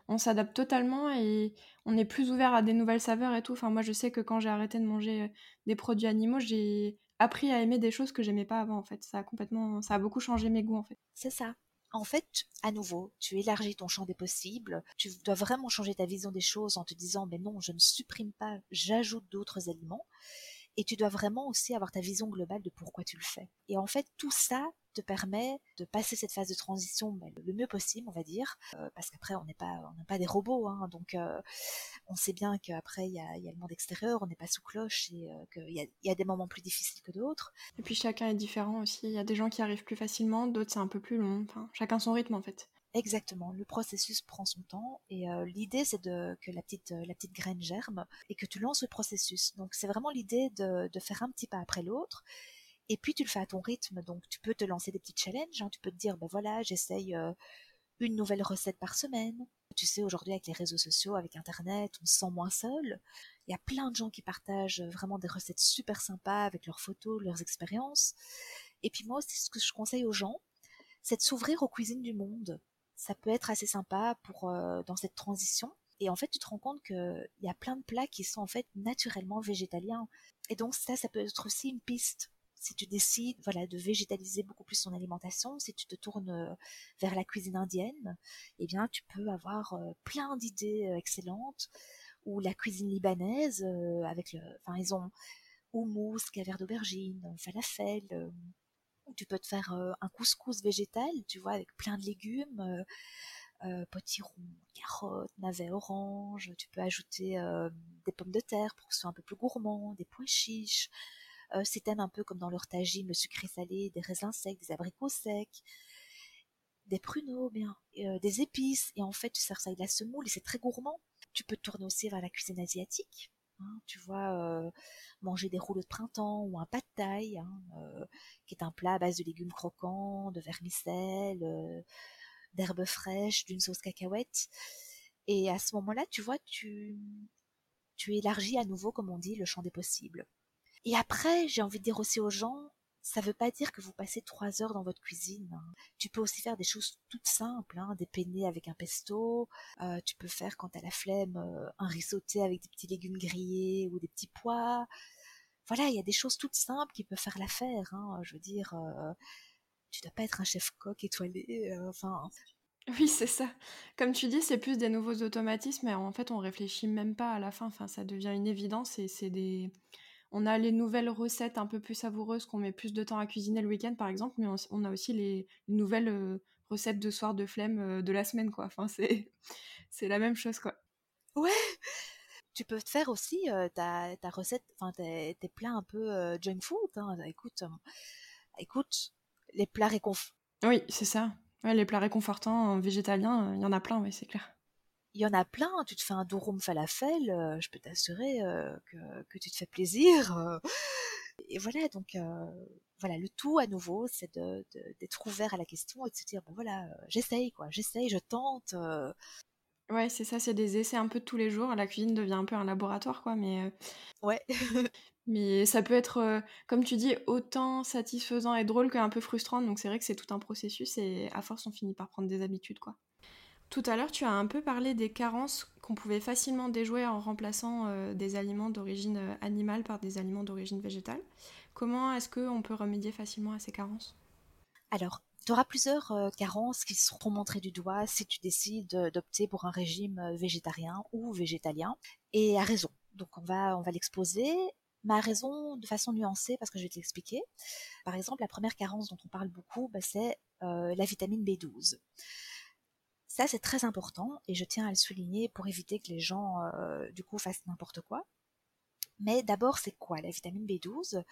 on, s'adapte totalement et on est plus ouvert à des nouvelles saveurs et tout. Enfin, moi, je sais que quand j'ai arrêté de manger euh, des produits animaux, j'ai appris à aimer des choses que j'aimais pas avant. En fait, ça a complètement, ça a beaucoup changé mes goûts. En fait. C'est ça en fait, à nouveau, tu élargis ton champ des possibles, tu dois vraiment changer ta vision des choses en te disant, mais non, je ne supprime pas, j'ajoute d'autres aliments. Et tu dois vraiment aussi avoir ta vision globale de pourquoi tu le fais. Et en fait, tout ça te permet de passer cette phase de transition ben, le mieux possible, on va dire, euh, parce qu'après on n'est pas on pas des robots, hein, donc euh, on sait bien qu'après il y a, y a, le monde extérieur, on n'est pas sous cloche et euh, qu'il y a, des moments plus difficiles que d'autres. Et puis chacun est différent aussi. Il y a des gens qui arrivent plus facilement, d'autres c'est un peu plus long. Chacun son rythme en fait. Exactement, le processus prend son temps et euh, l'idée c'est de que la petite euh, la petite graine germe et que tu lances le processus. Donc c'est vraiment l'idée de, faire un petit pas après l'autre et puis tu le fais à ton rythme. Donc tu peux te lancer des petits challenges, hein. tu peux te dire ben voilà j'essaye euh, une nouvelle recette par semaine. Tu sais aujourd'hui avec les réseaux sociaux, avec internet, on se sent moins seul. Il y a plein de gens qui partagent vraiment des recettes super sympas avec leurs photos, leurs expériences. Et puis moi aussi ce que je conseille aux gens, c'est de s'ouvrir aux cuisines du monde ça peut être assez sympa pour euh, dans cette transition. Et en fait, tu te rends compte qu'il y a plein de plats qui sont en fait naturellement végétaliens. Et donc ça, ça peut être aussi une piste. Si tu décides, voilà, de végétaliser beaucoup plus ton alimentation, si tu te tournes euh, vers la cuisine indienne, eh bien, tu peux avoir euh, plein d'idées excellentes. Ou la cuisine libanaise, avec le, enfin, ils ont, houmous, caviar d'aubergine, falafel. Tu peux te faire un couscous végétal, tu vois, avec plein de légumes. Potiron, carottes, navets, oranges. Tu peux ajouter des pommes de terre pour que ce soit un peu plus gourmand, des pois chiches. Si t'aimes un peu comme dans leur tagine, le sucré salé, des raisins secs, des abricots secs, des pruneaux, bien, des épices. Et en fait, tu sers ça avec la semoule et c'est très gourmand. Tu peux te tourner aussi vers la cuisine asiatique. Hein, tu vois, manger des rouleaux de printemps ou un pad thai, hein, qui est un plat à base de légumes croquants, de vermicelles, d'herbes fraîches, d'une sauce cacahuète. Et à ce moment-là, tu vois, tu, tu élargis à nouveau, comme on dit, le champ des possibles. Et après, j'ai envie de dire aussi aux gens, ça ne veut pas dire que vous passez trois heures dans votre cuisine. Hein. Tu peux aussi faire des choses toutes simples, hein, des penne avec un pesto. Euh, tu peux faire, quand tu as la flemme, euh, un riz sauté avec des petits légumes grillés ou des petits pois. Voilà, il y a des choses toutes simples qui peuvent faire l'affaire. Hein. Je veux dire, euh, tu dois pas être un chef coq étoilé. enfin. Oui, c'est ça. Comme tu dis, c'est plus des nouveaux automatismes, mais en fait, on réfléchit même pas à la fin. Enfin, ça devient une évidence et c'est des on a les nouvelles recettes un peu plus savoureuses qu'on met plus de temps à cuisiner le week-end, par exemple, mais on, a aussi les, nouvelles euh, recettes de soir de flemme euh, de la semaine, quoi. Enfin, c'est, c'est la même chose, quoi. Ouais Tu peux te faire aussi euh, ta, recette, enfin, tes, plats un peu junk food. Hein. Écoute, écoute, les plats réconfortants. Oui, c'est ça. les plats réconfortants végétaliens, il y en a plein, oui, c'est clair il y en a plein. Tu te fais un durum falafel, euh, je peux t'assurer euh, que, tu te fais plaisir. Euh. et voilà, donc voilà, le tout à nouveau, c'est d'être ouvert à la question et de se dire, ben voilà, j'essaye, quoi, j'essaye, je tente. Ouais, c'est ça, c'est des essais un peu de tous les jours. La cuisine devient un peu un laboratoire, quoi, mais. Ouais. mais ça peut être, comme tu dis, autant satisfaisant et drôle qu'un peu frustrant. Donc c'est vrai que c'est tout un processus et à force, on finit par prendre des habitudes, quoi. Tout à l'heure, tu as un peu parlé des carences qu'on pouvait facilement déjouer en remplaçant euh, des aliments d'origine euh, animale par des aliments d'origine végétale. Comment est-ce qu'on peut remédier facilement à ces carences? Alors, tu auras plusieurs euh, carences qui seront montrées du doigt si tu décides d'opter pour un régime végétarien ou végétalien, et à raison. Donc on va, on va l'exposer, mais à raison de façon nuancée parce que je vais te l'expliquer. Par exemple, la première carence dont on parle beaucoup, bah, c'est la vitamine B12. Ça, c'est très important et je tiens à le souligner pour éviter que les gens, euh, du coup, fassent n'importe quoi. Mais d'abord, c'est quoi la vitamine B12?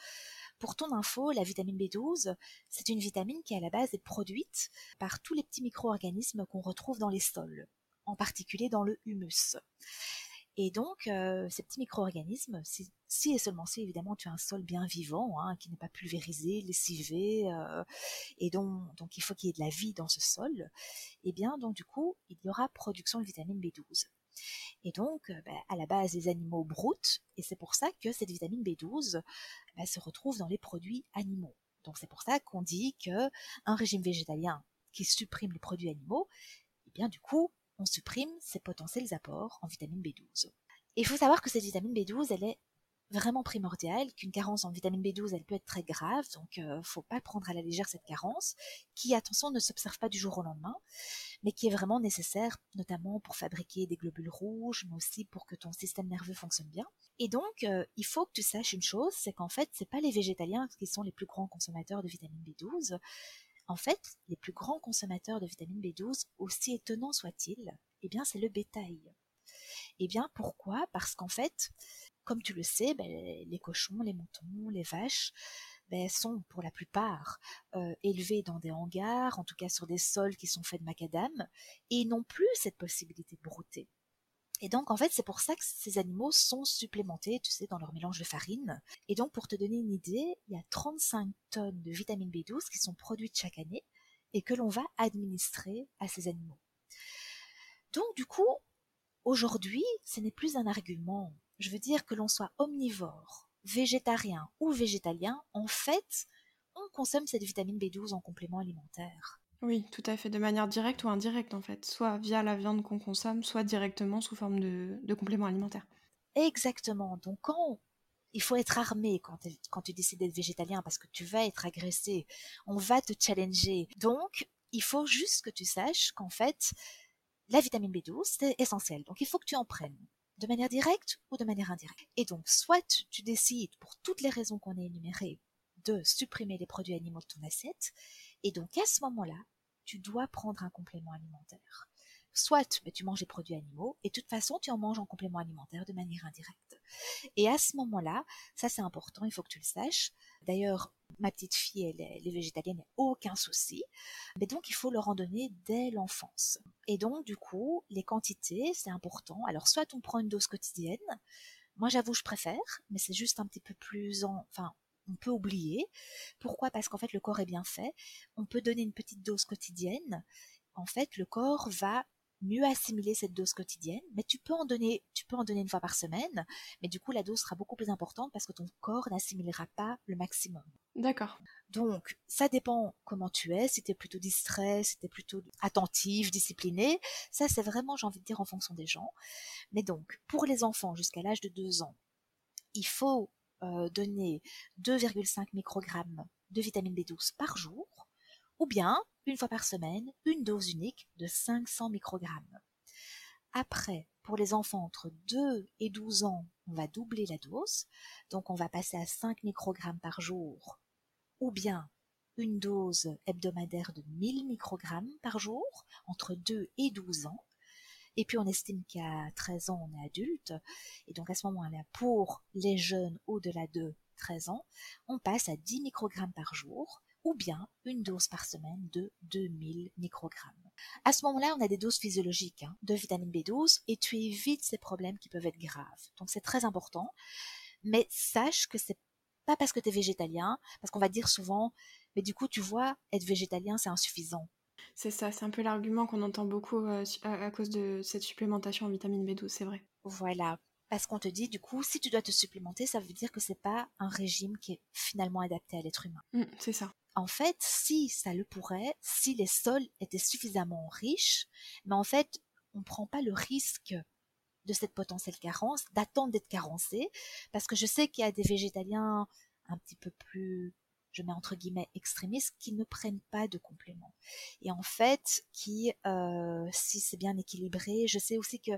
Pour ton info, la vitamine B12, c'est une vitamine qui à la base est produite par tous les petits micro-organismes qu'on retrouve dans les sols, en particulier dans le humus. Et donc, euh, ces petits micro-organismes, si, et seulement si évidemment tu as un sol bien vivant, hein, qui n'est pas pulvérisé, lessivé, euh, et donc, il faut qu'il y ait de la vie dans ce sol, et eh bien donc du coup, il y aura production de vitamine B12. Et donc, euh, bah, à la base, les animaux broutent, et c'est pour ça que cette vitamine B12 bah, se retrouve dans les produits animaux. Donc c'est pour ça qu'on dit que un régime végétalien qui supprime les produits animaux, eh bien du coup, on supprime ses potentiels apports en vitamine B12. il faut savoir que cette vitamine B12, elle est vraiment primordiale, qu'une carence en vitamine B12, elle peut être très grave, donc ne euh, faut pas prendre à la légère cette carence, qui, attention, ne s'observe pas du jour au lendemain, mais qui est vraiment nécessaire, notamment pour fabriquer des globules rouges, mais aussi pour que ton système nerveux fonctionne bien. Et donc, euh, il faut que tu saches une chose, c'est qu'en fait, c'est pas les végétaliens qui sont les plus grands consommateurs de vitamine B12, en fait, les plus grands consommateurs de vitamine B12, aussi étonnants soient-ils, eh bien, c'est le bétail. Eh bien, pourquoi? Parce qu'en fait, comme tu le sais, ben, les cochons, les moutons, les vaches, ben, sont pour la plupart euh, élevés dans des hangars, en tout cas sur des sols qui sont faits de macadam, et n'ont plus cette possibilité de brouter. Et donc, en fait, c'est pour ça que ces animaux sont supplémentés, tu sais, dans leur mélange de farine. Et donc, pour te donner une idée, il y a 35 tonnes de vitamine B12 qui sont produites chaque année et que l'on va administrer à ces animaux. Donc, du coup, aujourd'hui, ce n'est plus un argument. Je veux dire que l'on soit omnivore, végétarien ou végétalien, en fait, on consomme cette vitamine B12 en complément alimentaire. Oui, tout à fait, de manière directe ou indirecte en fait, soit via la viande qu'on consomme, soit directement sous forme de, de complément alimentaire. Exactement. Donc quand il faut être armé quand, quand tu décides d'être végétalien parce que tu vas être agressé, on va te challenger. Donc il faut juste que tu saches qu'en fait la vitamine B12 c'est essentiel. Donc il faut que tu en prennes. de manière directe ou de manière indirecte. Et donc, soit tu décides, pour toutes les raisons qu'on a énumérées, de supprimer les produits animaux de ton assiette, et donc à ce moment-là, tu dois prendre un complément alimentaire. Soit ben, tu manges les produits animaux, et de toute façon, tu en manges en complément alimentaire de manière indirecte. Et à ce moment-là, ça c'est important, il faut que tu le saches. D'ailleurs, ma petite fille, elle est, végétalienne, aucun souci. Mais donc, il faut leur en donner dès l'enfance. Et donc, du coup, les quantités, c'est important. Alors, soit on prend une dose quotidienne. Moi, j'avoue, je préfère, mais c'est juste un petit peu plus en, enfin, on peut oublier. Pourquoi? Parce qu'en fait, le corps est bien fait. On peut donner une petite dose quotidienne. En fait, le corps va mieux assimiler cette dose quotidienne, mais tu peux en donner, tu peux en donner une fois par semaine, mais du coup la dose sera beaucoup plus importante parce que ton corps n'assimilera pas le maximum. D'accord. Donc, ça dépend comment tu es, si tu es plutôt distrait, si tu es plutôt attentif, discipliné. Ça, c'est vraiment, j'ai envie de dire, en fonction des gens. Mais donc, pour les enfants jusqu'à l'âge de 2 ans, il faut euh, donner 2,5 microgrammes de vitamine B12 par jour, ou bien, une fois par semaine, une dose unique de 500 microgrammes. Après, pour les enfants entre 2 et 12 ans, on va doubler la dose, donc on va passer à 5 microgrammes par jour ou bien une dose hebdomadaire de 1000 microgrammes par jour entre 2 et 12 ans. Et puis on estime qu'à 13 ans, on est adulte. Et donc à ce moment-là, pour les jeunes au-delà de 13 ans, on passe à 10 microgrammes par jour ou bien une dose par semaine de 2000 microgrammes. À ce moment-là, on a des doses physiologiques hein, de vitamine B12 et tu évites ces problèmes qui peuvent être graves. Donc c'est très important. Mais sache que c'est pas parce que tu es végétalien, parce qu'on va dire souvent, mais du coup, tu vois, être végétalien, c'est insuffisant. C'est ça, c'est un peu l'argument qu'on entend beaucoup euh, à, cause de cette supplémentation en vitamine B12, c'est vrai. Voilà. Parce qu'on te dit, du coup, si tu dois te supplémenter, ça veut dire que c'est pas un régime qui est finalement adapté à l'être humain. Mmh, c'est ça. En fait, si ça le pourrait, si les sols étaient suffisamment riches, mais en fait, on ne prend pas le risque de cette potentielle carence, d'attendre d'être carencé, parce que je sais qu'il y a des végétaliens un petit peu plus, je mets entre guillemets, extrémistes, qui ne prennent pas de compléments. Et en fait, qui, euh, si c'est bien équilibré, je sais aussi que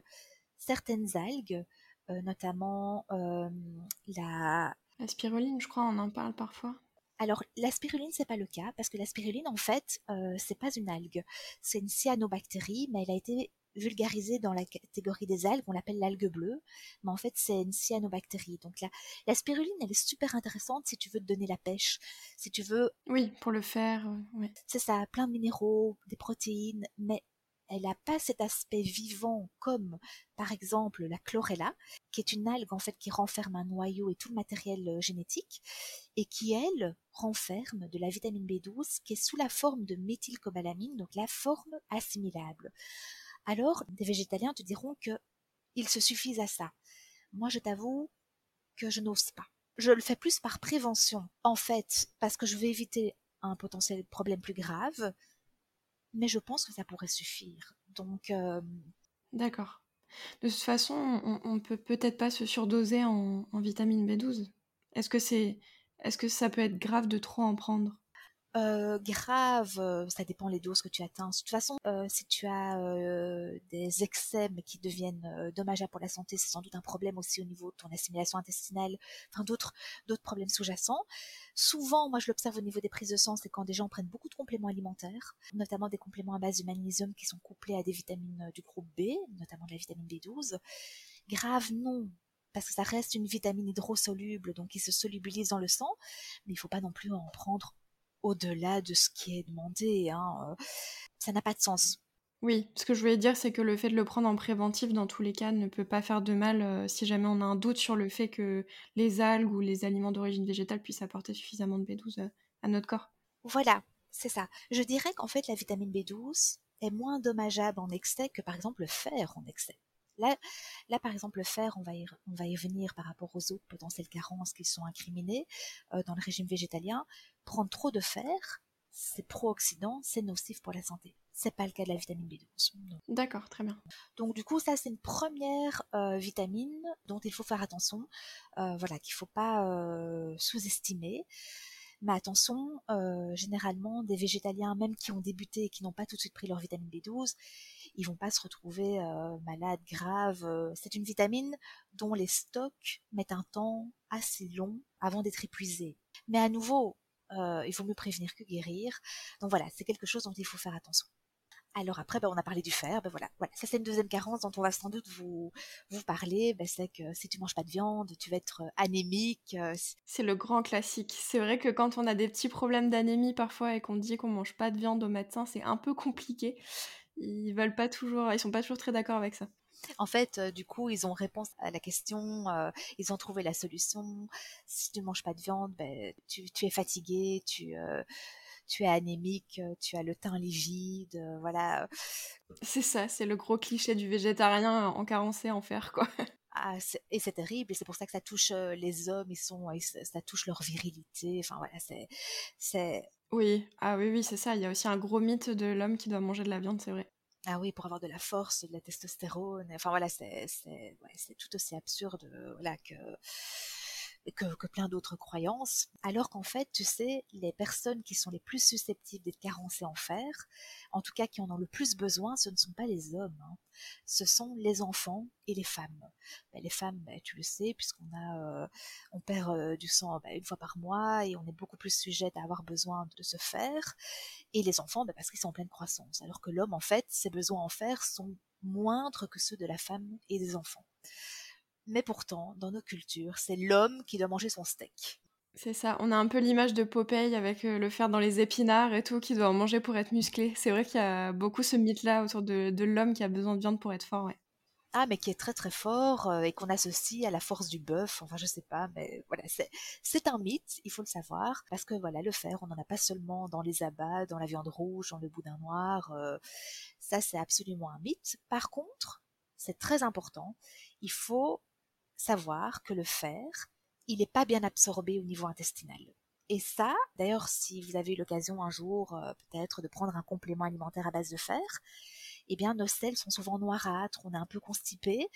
certaines algues, euh, notamment euh, la... La spiruline, je crois, on en parle parfois. Alors, la spiruline, c'est pas le cas, parce que la spiruline, en fait, c'est pas une algue. C'est une cyanobactérie, mais elle a été vulgarisée dans la catégorie des algues, on l'appelle l'algue bleue, mais en fait c'est une cyanobactérie. Donc la, la spiruline, elle est super intéressante si tu veux te donner la pêche, si tu veux... Oui, pour le faire, oui. C'est ça, plein de minéraux, des protéines, mais elle n'a pas cet aspect vivant comme par exemple la chlorella, qui est une algue en fait qui renferme un noyau et tout le matériel euh, génétique, et qui elle renferme de la vitamine B12 qui est sous la forme de méthylcobalamine, donc la forme assimilable alors des végétaliens te diront que se suffisent à ça. Moi, je t'avoue que je n'ose pas. Je le fais plus par prévention, en fait, parce que je veux éviter un potentiel problème plus grave, mais je pense que ça pourrait suffire. Donc. Euh, D'accord. De toute façon, on, ne peut peut-être pas se surdoser en, en vitamine B12. Est-ce que c'est, est-ce que ça peut être grave de trop en prendre? Euh, grave, euh, ça dépend les doses que tu atteins. De toute façon, euh, si tu as des excès qui deviennent dommageables pour la santé, c'est sans doute un problème aussi au niveau de ton assimilation intestinale, enfin d'autres d'autres problèmes sous-jacents. Souvent, moi je l'observe au niveau des prises de sang, c'est quand des gens prennent beaucoup de compléments alimentaires, notamment des compléments à base de magnésium qui sont couplés à des vitamines du groupe B, notamment de la vitamine B12. Grave, non, parce que ça reste une vitamine hydrosoluble, donc qui se solubilise dans le sang, mais il ne faut pas non plus en prendre au-delà de ce qui est demandé. Hein, euh, ça n'a pas de sens. Oui, ce que je voulais dire, c'est que le fait de le prendre en préventif, dans tous les cas, ne peut pas faire de mal euh, si jamais on a un doute sur le fait que les algues ou les aliments d'origine végétale puissent apporter suffisamment de B12 euh, à notre corps. Voilà, c'est ça. Je dirais qu'en fait, la vitamine B12 est moins dommageable en excès que par exemple le fer en excès. Là, là, par exemple, le fer, on va, y, on va y venir par rapport aux autres potentielles carences qui sont incriminées euh, dans le régime végétalien. Prendre trop de fer, c'est pro-oxydant, c'est nocif pour la santé. C'est pas le cas de la vitamine B12. D'accord, très bien. Donc du coup, ça c'est une première euh, vitamine dont il faut faire attention, euh, voilà, qu'il faut pas sous-estimer. Mais attention, euh, généralement, des végétaliens, même qui ont débuté et qui n'ont pas tout de suite pris leur vitamine B12, ils vont pas se retrouver euh, malades, graves. Euh, c'est une vitamine dont les stocks mettent un temps assez long avant d'être épuisés. Mais à nouveau, il faut mieux prévenir que guérir. Donc voilà, c'est quelque chose dont il faut faire attention. Alors après, ben, on a parlé du fer, ben voilà, voilà. Ça c'est une deuxième carence dont on va sans doute vous vous parler. Ben, c'est que si tu manges pas de viande, tu vas être euh, anémique. Euh, c'est le grand classique. C'est vrai que quand on a des petits problèmes d'anémie parfois et qu'on dit qu'on mange pas de viande au médecin, c'est un peu compliqué. Ils veulent pas toujours, ils sont pas toujours très d'accord avec ça. En fait, euh, du coup, ils ont réponse à la question, ils ont trouvé la solution. Si tu ne manges pas de viande, ben, tu, tu es fatigué, tu, tu es anémique, euh, tu as le teint livide, euh, voilà. C'est ça, c'est le gros cliché du végétarien en carencé en fer, quoi. Ah, et c'est terrible, et c'est pour ça que ça touche euh, les hommes, ils sont, ça touche leur virilité. Enfin voilà, c'est. Oui, ah oui, oui, c'est ça. Il y a aussi un gros mythe de l'homme qui doit manger de la viande, c'est vrai. Ah oui, pour avoir de la force, de la testostérone. Enfin voilà, c'est, c'est tout aussi absurde, voilà que que, plein d'autres croyances, alors qu'en fait, tu sais, les personnes qui sont les plus susceptibles d'être carencées en fer, en tout cas qui en ont le plus besoin, ce ne sont pas les hommes, hein. ce sont les enfants et les femmes. Ben, les femmes, ben, tu le sais, puisqu'on a, euh, on perd euh, du sang ben, une fois par mois et on est beaucoup plus sujette à avoir besoin de ce fer, et les enfants, parce qu'ils sont en pleine croissance, alors que l'homme, en fait, ses besoins en fer sont moindres que ceux de la femme et des enfants. Mais pourtant, dans nos cultures, c'est l'homme qui doit manger son steak. C'est ça, on a un peu l'image de Popeye avec euh, le fer dans les épinards et tout, qui doit en manger pour être musclé. C'est vrai qu'il y a beaucoup ce mythe-là autour de, l'homme qui a besoin de viande pour être fort, ouais. Ah, mais qui est très très fort euh, et qu'on associe à la force du bœuf. Enfin, je sais pas, mais voilà, c'est un mythe, il faut le savoir, parce que voilà, le fer, on n'en a pas seulement dans les abats, dans la viande rouge, dans le boudin noir. Euh, ça, c'est absolument un mythe. Par contre, c'est très important. Il faut savoir que le fer, il n'est pas bien absorbé au niveau intestinal. Et ça, d'ailleurs, si vous avez eu l'occasion un jour euh, peut-être de prendre un complément alimentaire à base de fer, eh bien nos selles sont souvent noirâtres, on est un peu constipé,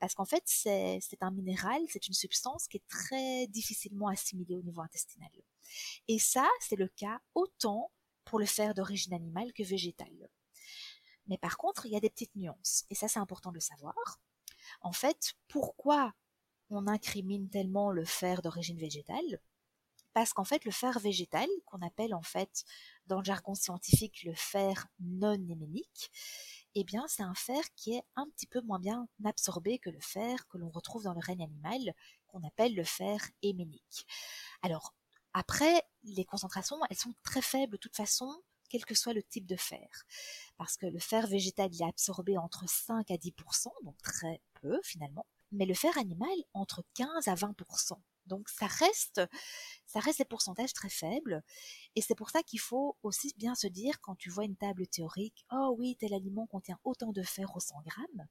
parce qu'en fait c'est un minéral, c'est une substance qui est très difficilement assimilée au niveau intestinal. Et ça, c'est le cas autant pour le fer d'origine animale que végétale. Mais par contre, il y a des petites nuances, et ça c'est important de le savoir. En fait, pourquoi on incrimine tellement le fer d'origine végétale parce qu'en fait le fer végétal, qu'on appelle en fait dans le jargon scientifique le fer non héménique, eh bien c'est un fer qui est un petit peu moins bien absorbé que le fer que l'on retrouve dans le règne animal, qu'on appelle le fer héménique. Alors après, les concentrations, elles sont très faibles de toute façon, quel que soit le type de fer. Parce que le fer végétal, il est absorbé entre 5 à 10%, donc très peu finalement mais le fer animal entre 15 à 20% donc ça reste, ça reste des pourcentages très faibles. Et c'est pour ça qu'il faut aussi bien se dire quand tu vois une table théorique, oh oui, tel aliment contient autant de fer au 100 grammes,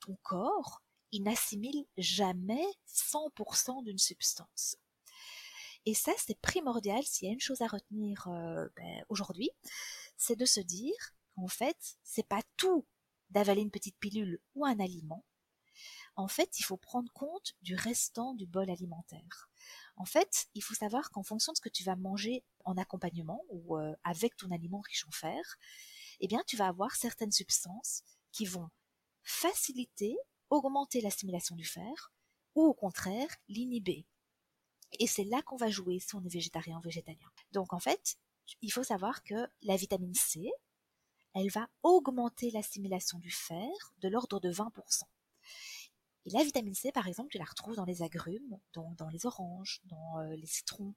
ton corps, il n'assimile jamais 100% d'une substance. Et ça, c'est primordial s'il y a une chose à retenir euh, ben, aujourd'hui, c'est de se dire qu'en fait, c'est pas tout d'avaler une petite pilule ou un aliment, en fait, il faut prendre compte du restant du bol alimentaire. En fait, il faut savoir qu'en fonction de ce que tu vas manger en accompagnement ou euh, avec ton aliment riche en fer, eh bien, tu vas avoir certaines substances qui vont faciliter, augmenter l'assimilation du fer, ou au contraire, l'inhiber. Et c'est là qu'on va jouer si on est végétarien ou végétalien. Donc en fait, il faut savoir que la vitamine C, elle va augmenter l'assimilation du fer de l'ordre de 20%. Et la vitamine C, par exemple, tu la retrouves dans les agrumes, dans, les oranges, dans euh, les citrons,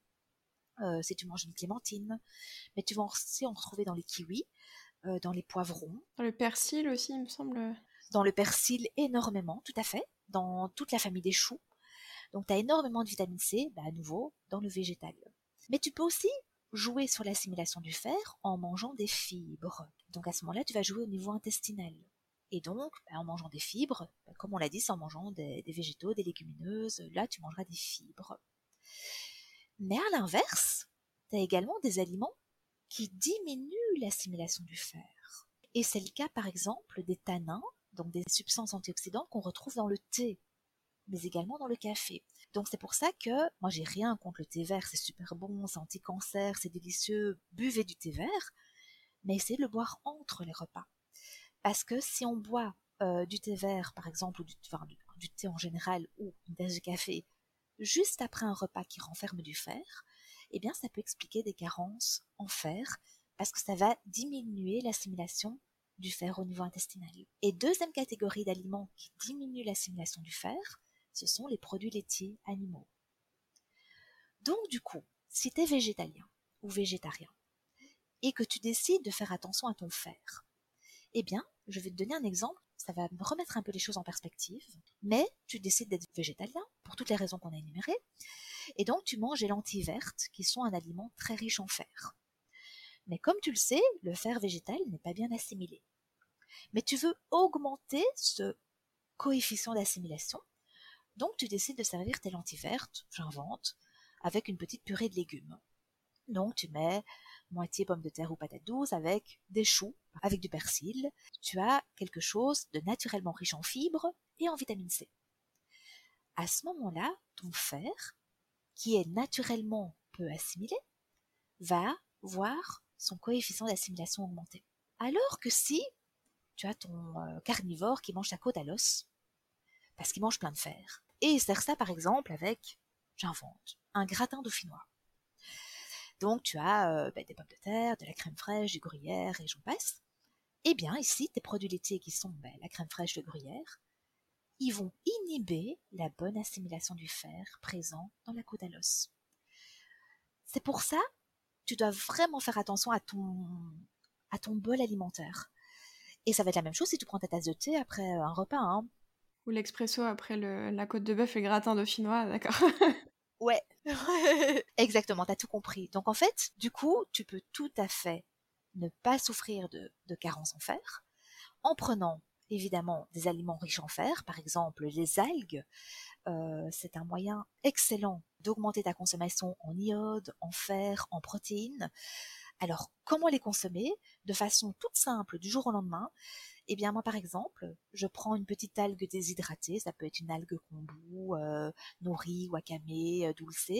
euh, si tu manges une clémentine. Mais tu vas aussi en retrouver dans les kiwis, euh, dans les poivrons. Dans le persil aussi, il me semble. Dans le persil, énormément, tout à fait. Dans toute la famille des choux. Donc tu as énormément de vitamine C, bah, à nouveau, dans le végétal. Mais tu peux aussi jouer sur l'assimilation du fer en mangeant des fibres. Donc à ce moment-là, tu vas jouer au niveau intestinal. Et donc, bah, en mangeant des fibres, bah, comme on l'a dit, c'est en mangeant des, végétaux, des légumineuses, là tu mangeras des fibres. Mais à l'inverse, tu as également des aliments qui diminuent l'assimilation du fer. Et c'est le cas par exemple des tanins, donc des substances antioxydantes qu'on retrouve dans le thé. mais également dans le café. Donc c'est pour ça que moi j'ai rien contre le thé vert, c'est super bon, c'est anti-cancer, c'est délicieux, buvez du thé vert, mais essayez de le boire entre les repas. Parce que si on boit euh, du thé vert par exemple, ou du, du thé en général, ou une tasse de café, juste après un repas qui renferme du fer, eh bien ça peut expliquer des carences en fer, parce que ça va diminuer l'assimilation du fer au niveau intestinal. Et deuxième catégorie d'aliments qui diminuent l'assimilation du fer, ce sont les produits laitiers animaux. Donc du coup, si tu es végétalien ou végétarien et que tu décides de faire attention à ton fer, eh bien, je vais te donner un exemple, ça va me remettre un peu les choses en perspective, mais tu décides d'être végétalien pour toutes les raisons qu'on a énumérées, et donc tu manges les lentilles vertes qui sont un aliment très riche en fer. Mais comme tu le sais, le fer végétal n'est pas bien assimilé. Mais tu veux augmenter ce coefficient d'assimilation, donc tu décides de servir tes lentilles vertes, j'invente, avec une petite purée de légumes. Donc tu mets moitié pommes de terre ou patates douces avec des choux, avec du persil. Tu as quelque chose de naturellement riche en fibres et en vitamine C. À ce moment-là, ton fer, qui est naturellement peu assimilé, va voir son coefficient d'assimilation augmenté. Alors que si tu as ton euh, carnivore qui mange sa côte à l'os, parce qu'il mange plein de fer, et il sert ça par exemple avec, j'invente, un gratin dauphinois. Donc tu as euh, ben, des pommes de terre, de la crème fraîche, du gruyère et j'en passe. Eh bien ici, tes produits laitiers qui sont ben, la crème fraîche, le gruyère, ils vont inhiber la bonne assimilation du fer présent dans la côte à l'os. C'est pour ça tu dois vraiment faire attention à ton, à ton bol alimentaire. Et ça va être la même chose si tu prends ta tasse de thé après un repas. Hein. Ou l'expresso après le, la côte de bœuf et gratin dauphinois, d'accord Ouais, exactement, t'as tout compris. Donc en fait, du coup, tu peux tout à fait ne pas souffrir de, carence en fer en prenant évidemment des aliments riches en fer, par exemple les algues. Euh, c'est un moyen excellent d'augmenter ta consommation en iode, en fer, en protéines. Alors, comment les consommer? De façon toute simple du jour au lendemain Eh bien, moi, par exemple, je prends une petite algue déshydratée, ça peut être une algue kombu, euh, nori, wakame, euh, dulce.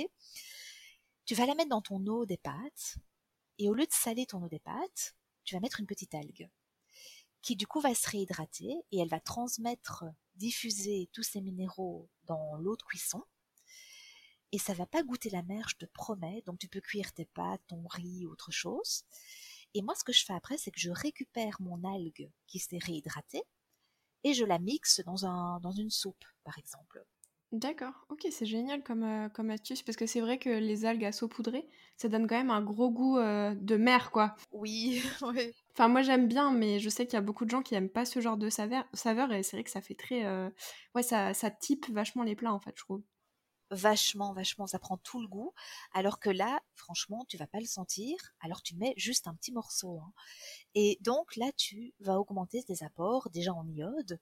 Tu vas la mettre dans ton eau des pâtes, et au lieu de saler ton eau des pâtes, tu vas mettre une petite algue qui du coup va se réhydrater et elle va transmettre, diffuser tous ces minéraux dans l'eau de cuisson. Et ça va pas goûter la mer, je te promets. Donc tu peux cuire tes pâtes, ton riz, autre chose. Et moi, ce que je fais après, c'est que je récupère mon algue qui s'est réhydratée et je la mixe dans, un, dans une soupe, par exemple. D'accord, ok, c'est génial comme, euh, comme astuce parce que c'est vrai que les algues à saupoudrer, ça donne quand même un gros goût euh, de mer, quoi. Oui, oui. Enfin, moi j'aime bien, mais je sais qu'il y a beaucoup de gens qui aiment pas ce genre de saveur, saveur et c'est vrai que ça fait très. Euh, ouais, ça, ça type vachement les plats en fait, je trouve vachement, vachement, ça prend tout le goût. Alors que là, franchement, tu vas pas le sentir. Alors tu mets juste un petit morceau. Hein. Et donc là, tu vas augmenter tes apports, déjà en iode,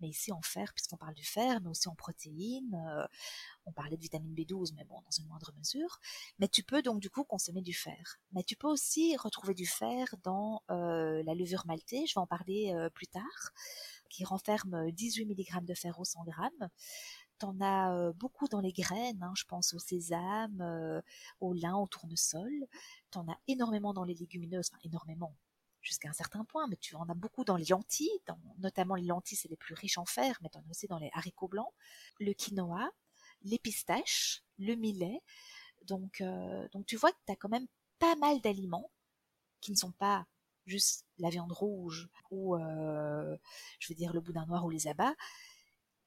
mais ici en fer, puisqu'on parle du fer, mais aussi en protéines. Euh, on parlait de vitamine B12, mais bon, dans une moindre mesure. Mais tu peux donc du coup consommer du fer. Mais tu peux aussi retrouver du fer dans euh, la levure maltée, je vais en parler euh, plus tard, qui renferme 18 mg de fer au 100 g. T'en as beaucoup dans les graines, hein, je pense au sésame, au lin, au tournesol. T'en as énormément dans les légumineuses, enfin énormément jusqu'à un certain point, mais tu en as beaucoup dans les lentilles, notamment les lentilles c'est les plus riches en fer, mais tu en as aussi dans les haricots blancs, le quinoa, les pistaches, le millet. Donc, donc tu vois que tu as quand même pas mal d'aliments qui ne sont pas juste la viande rouge ou je veux dire le boudin noir ou les abats,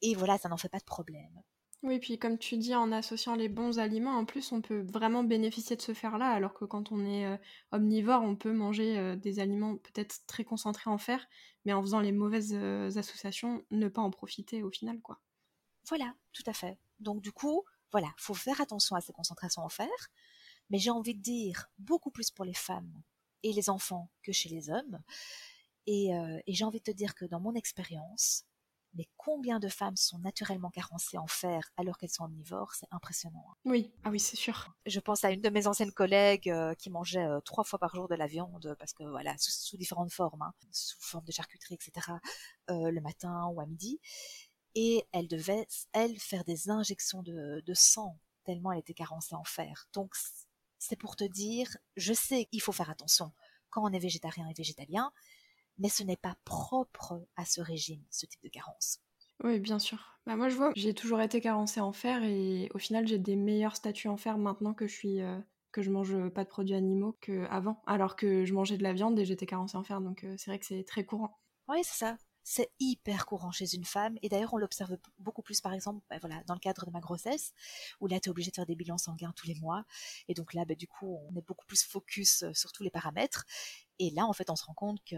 et voilà, ça n'en fait pas de problème. Oui, puis comme tu dis, en associant les bons aliments, en plus, on peut vraiment bénéficier de ce fer-là, alors que quand on est euh, omnivore, on peut manger euh, des aliments peut-être très concentrés en fer, mais en faisant les mauvaises euh, associations, ne pas en profiter au final, quoi. Voilà, tout à fait. Donc du coup, voilà, faut faire attention à ces concentrations en fer, mais j'ai envie de dire beaucoup plus pour les femmes et les enfants que chez les hommes. et j'ai envie de te dire que dans mon expérience, mais combien de femmes sont naturellement carencées en fer alors qu'elles sont omnivores, c'est impressionnant. Hein. Oui, ah oui, c'est sûr. Je pense à une de mes anciennes collègues euh, qui mangeait euh, trois fois par jour de la viande, parce que voilà, sous, différentes formes, hein, sous forme de charcuterie, etc., euh, le matin ou à midi. et elle devait, elle, faire des injections de, de sang tellement elle était carencée en fer. Donc c'est pour te dire, je sais qu'il faut faire attention quand on est végétarien et végétalien, mais ce n'est pas propre à ce régime, ce type de carence. Oui, bien sûr. Bah moi, je vois, j'ai toujours été carencée en fer et au final, j'ai des meilleurs statuts en fer maintenant que je suis euh, que je mange pas de produits animaux qu'avant, alors que je mangeais de la viande et j'étais carencée en fer. Donc euh, c'est vrai que c'est très courant. Oui, c'est ça. C'est hyper courant chez une femme et d'ailleurs on l'observe beaucoup plus par exemple bah, voilà, dans le cadre de ma grossesse où là tu es obligé de faire des bilans sanguins tous les mois et donc là bah, du coup on est beaucoup plus focus euh, sur tous les paramètres et là en fait on se rend compte que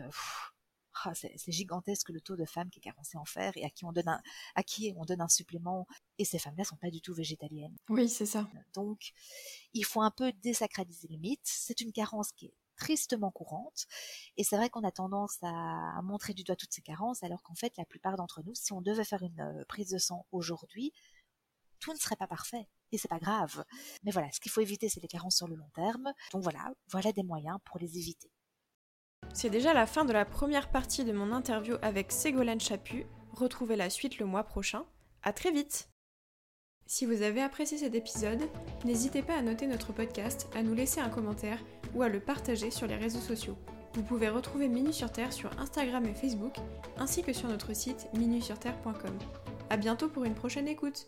ah, c'est gigantesque le taux de femmes qui est carencée en fer et à qui on donne un, à qui on donne un supplément. Et ces femmes-là sont pas du tout végétaliennes. Oui, c'est ça. Donc, il faut un peu désacraliser les mythes. C'est une carence qui est tristement courante. Et c'est vrai qu'on a tendance à, montrer du doigt toutes ces carences, alors qu'en fait, la plupart d'entre nous, si on devait faire une euh, prise de sang aujourd'hui, tout ne serait pas parfait. Et c'est pas grave. Mais voilà, ce qu'il faut éviter, c'est les carences sur le long terme. Donc voilà, voilà des moyens pour les éviter. C'est déjà la fin de la première partie de mon interview avec Ségolène Chaput. Retrouvez la suite le mois prochain. À très vite Si vous avez apprécié cet épisode, n'hésitez pas à noter notre podcast, à nous laisser un commentaire ou à le partager sur les réseaux sociaux. Vous pouvez retrouver Minus sur Terre sur Instagram et Facebook, ainsi que sur notre site minusurterre.com. A bientôt pour une prochaine écoute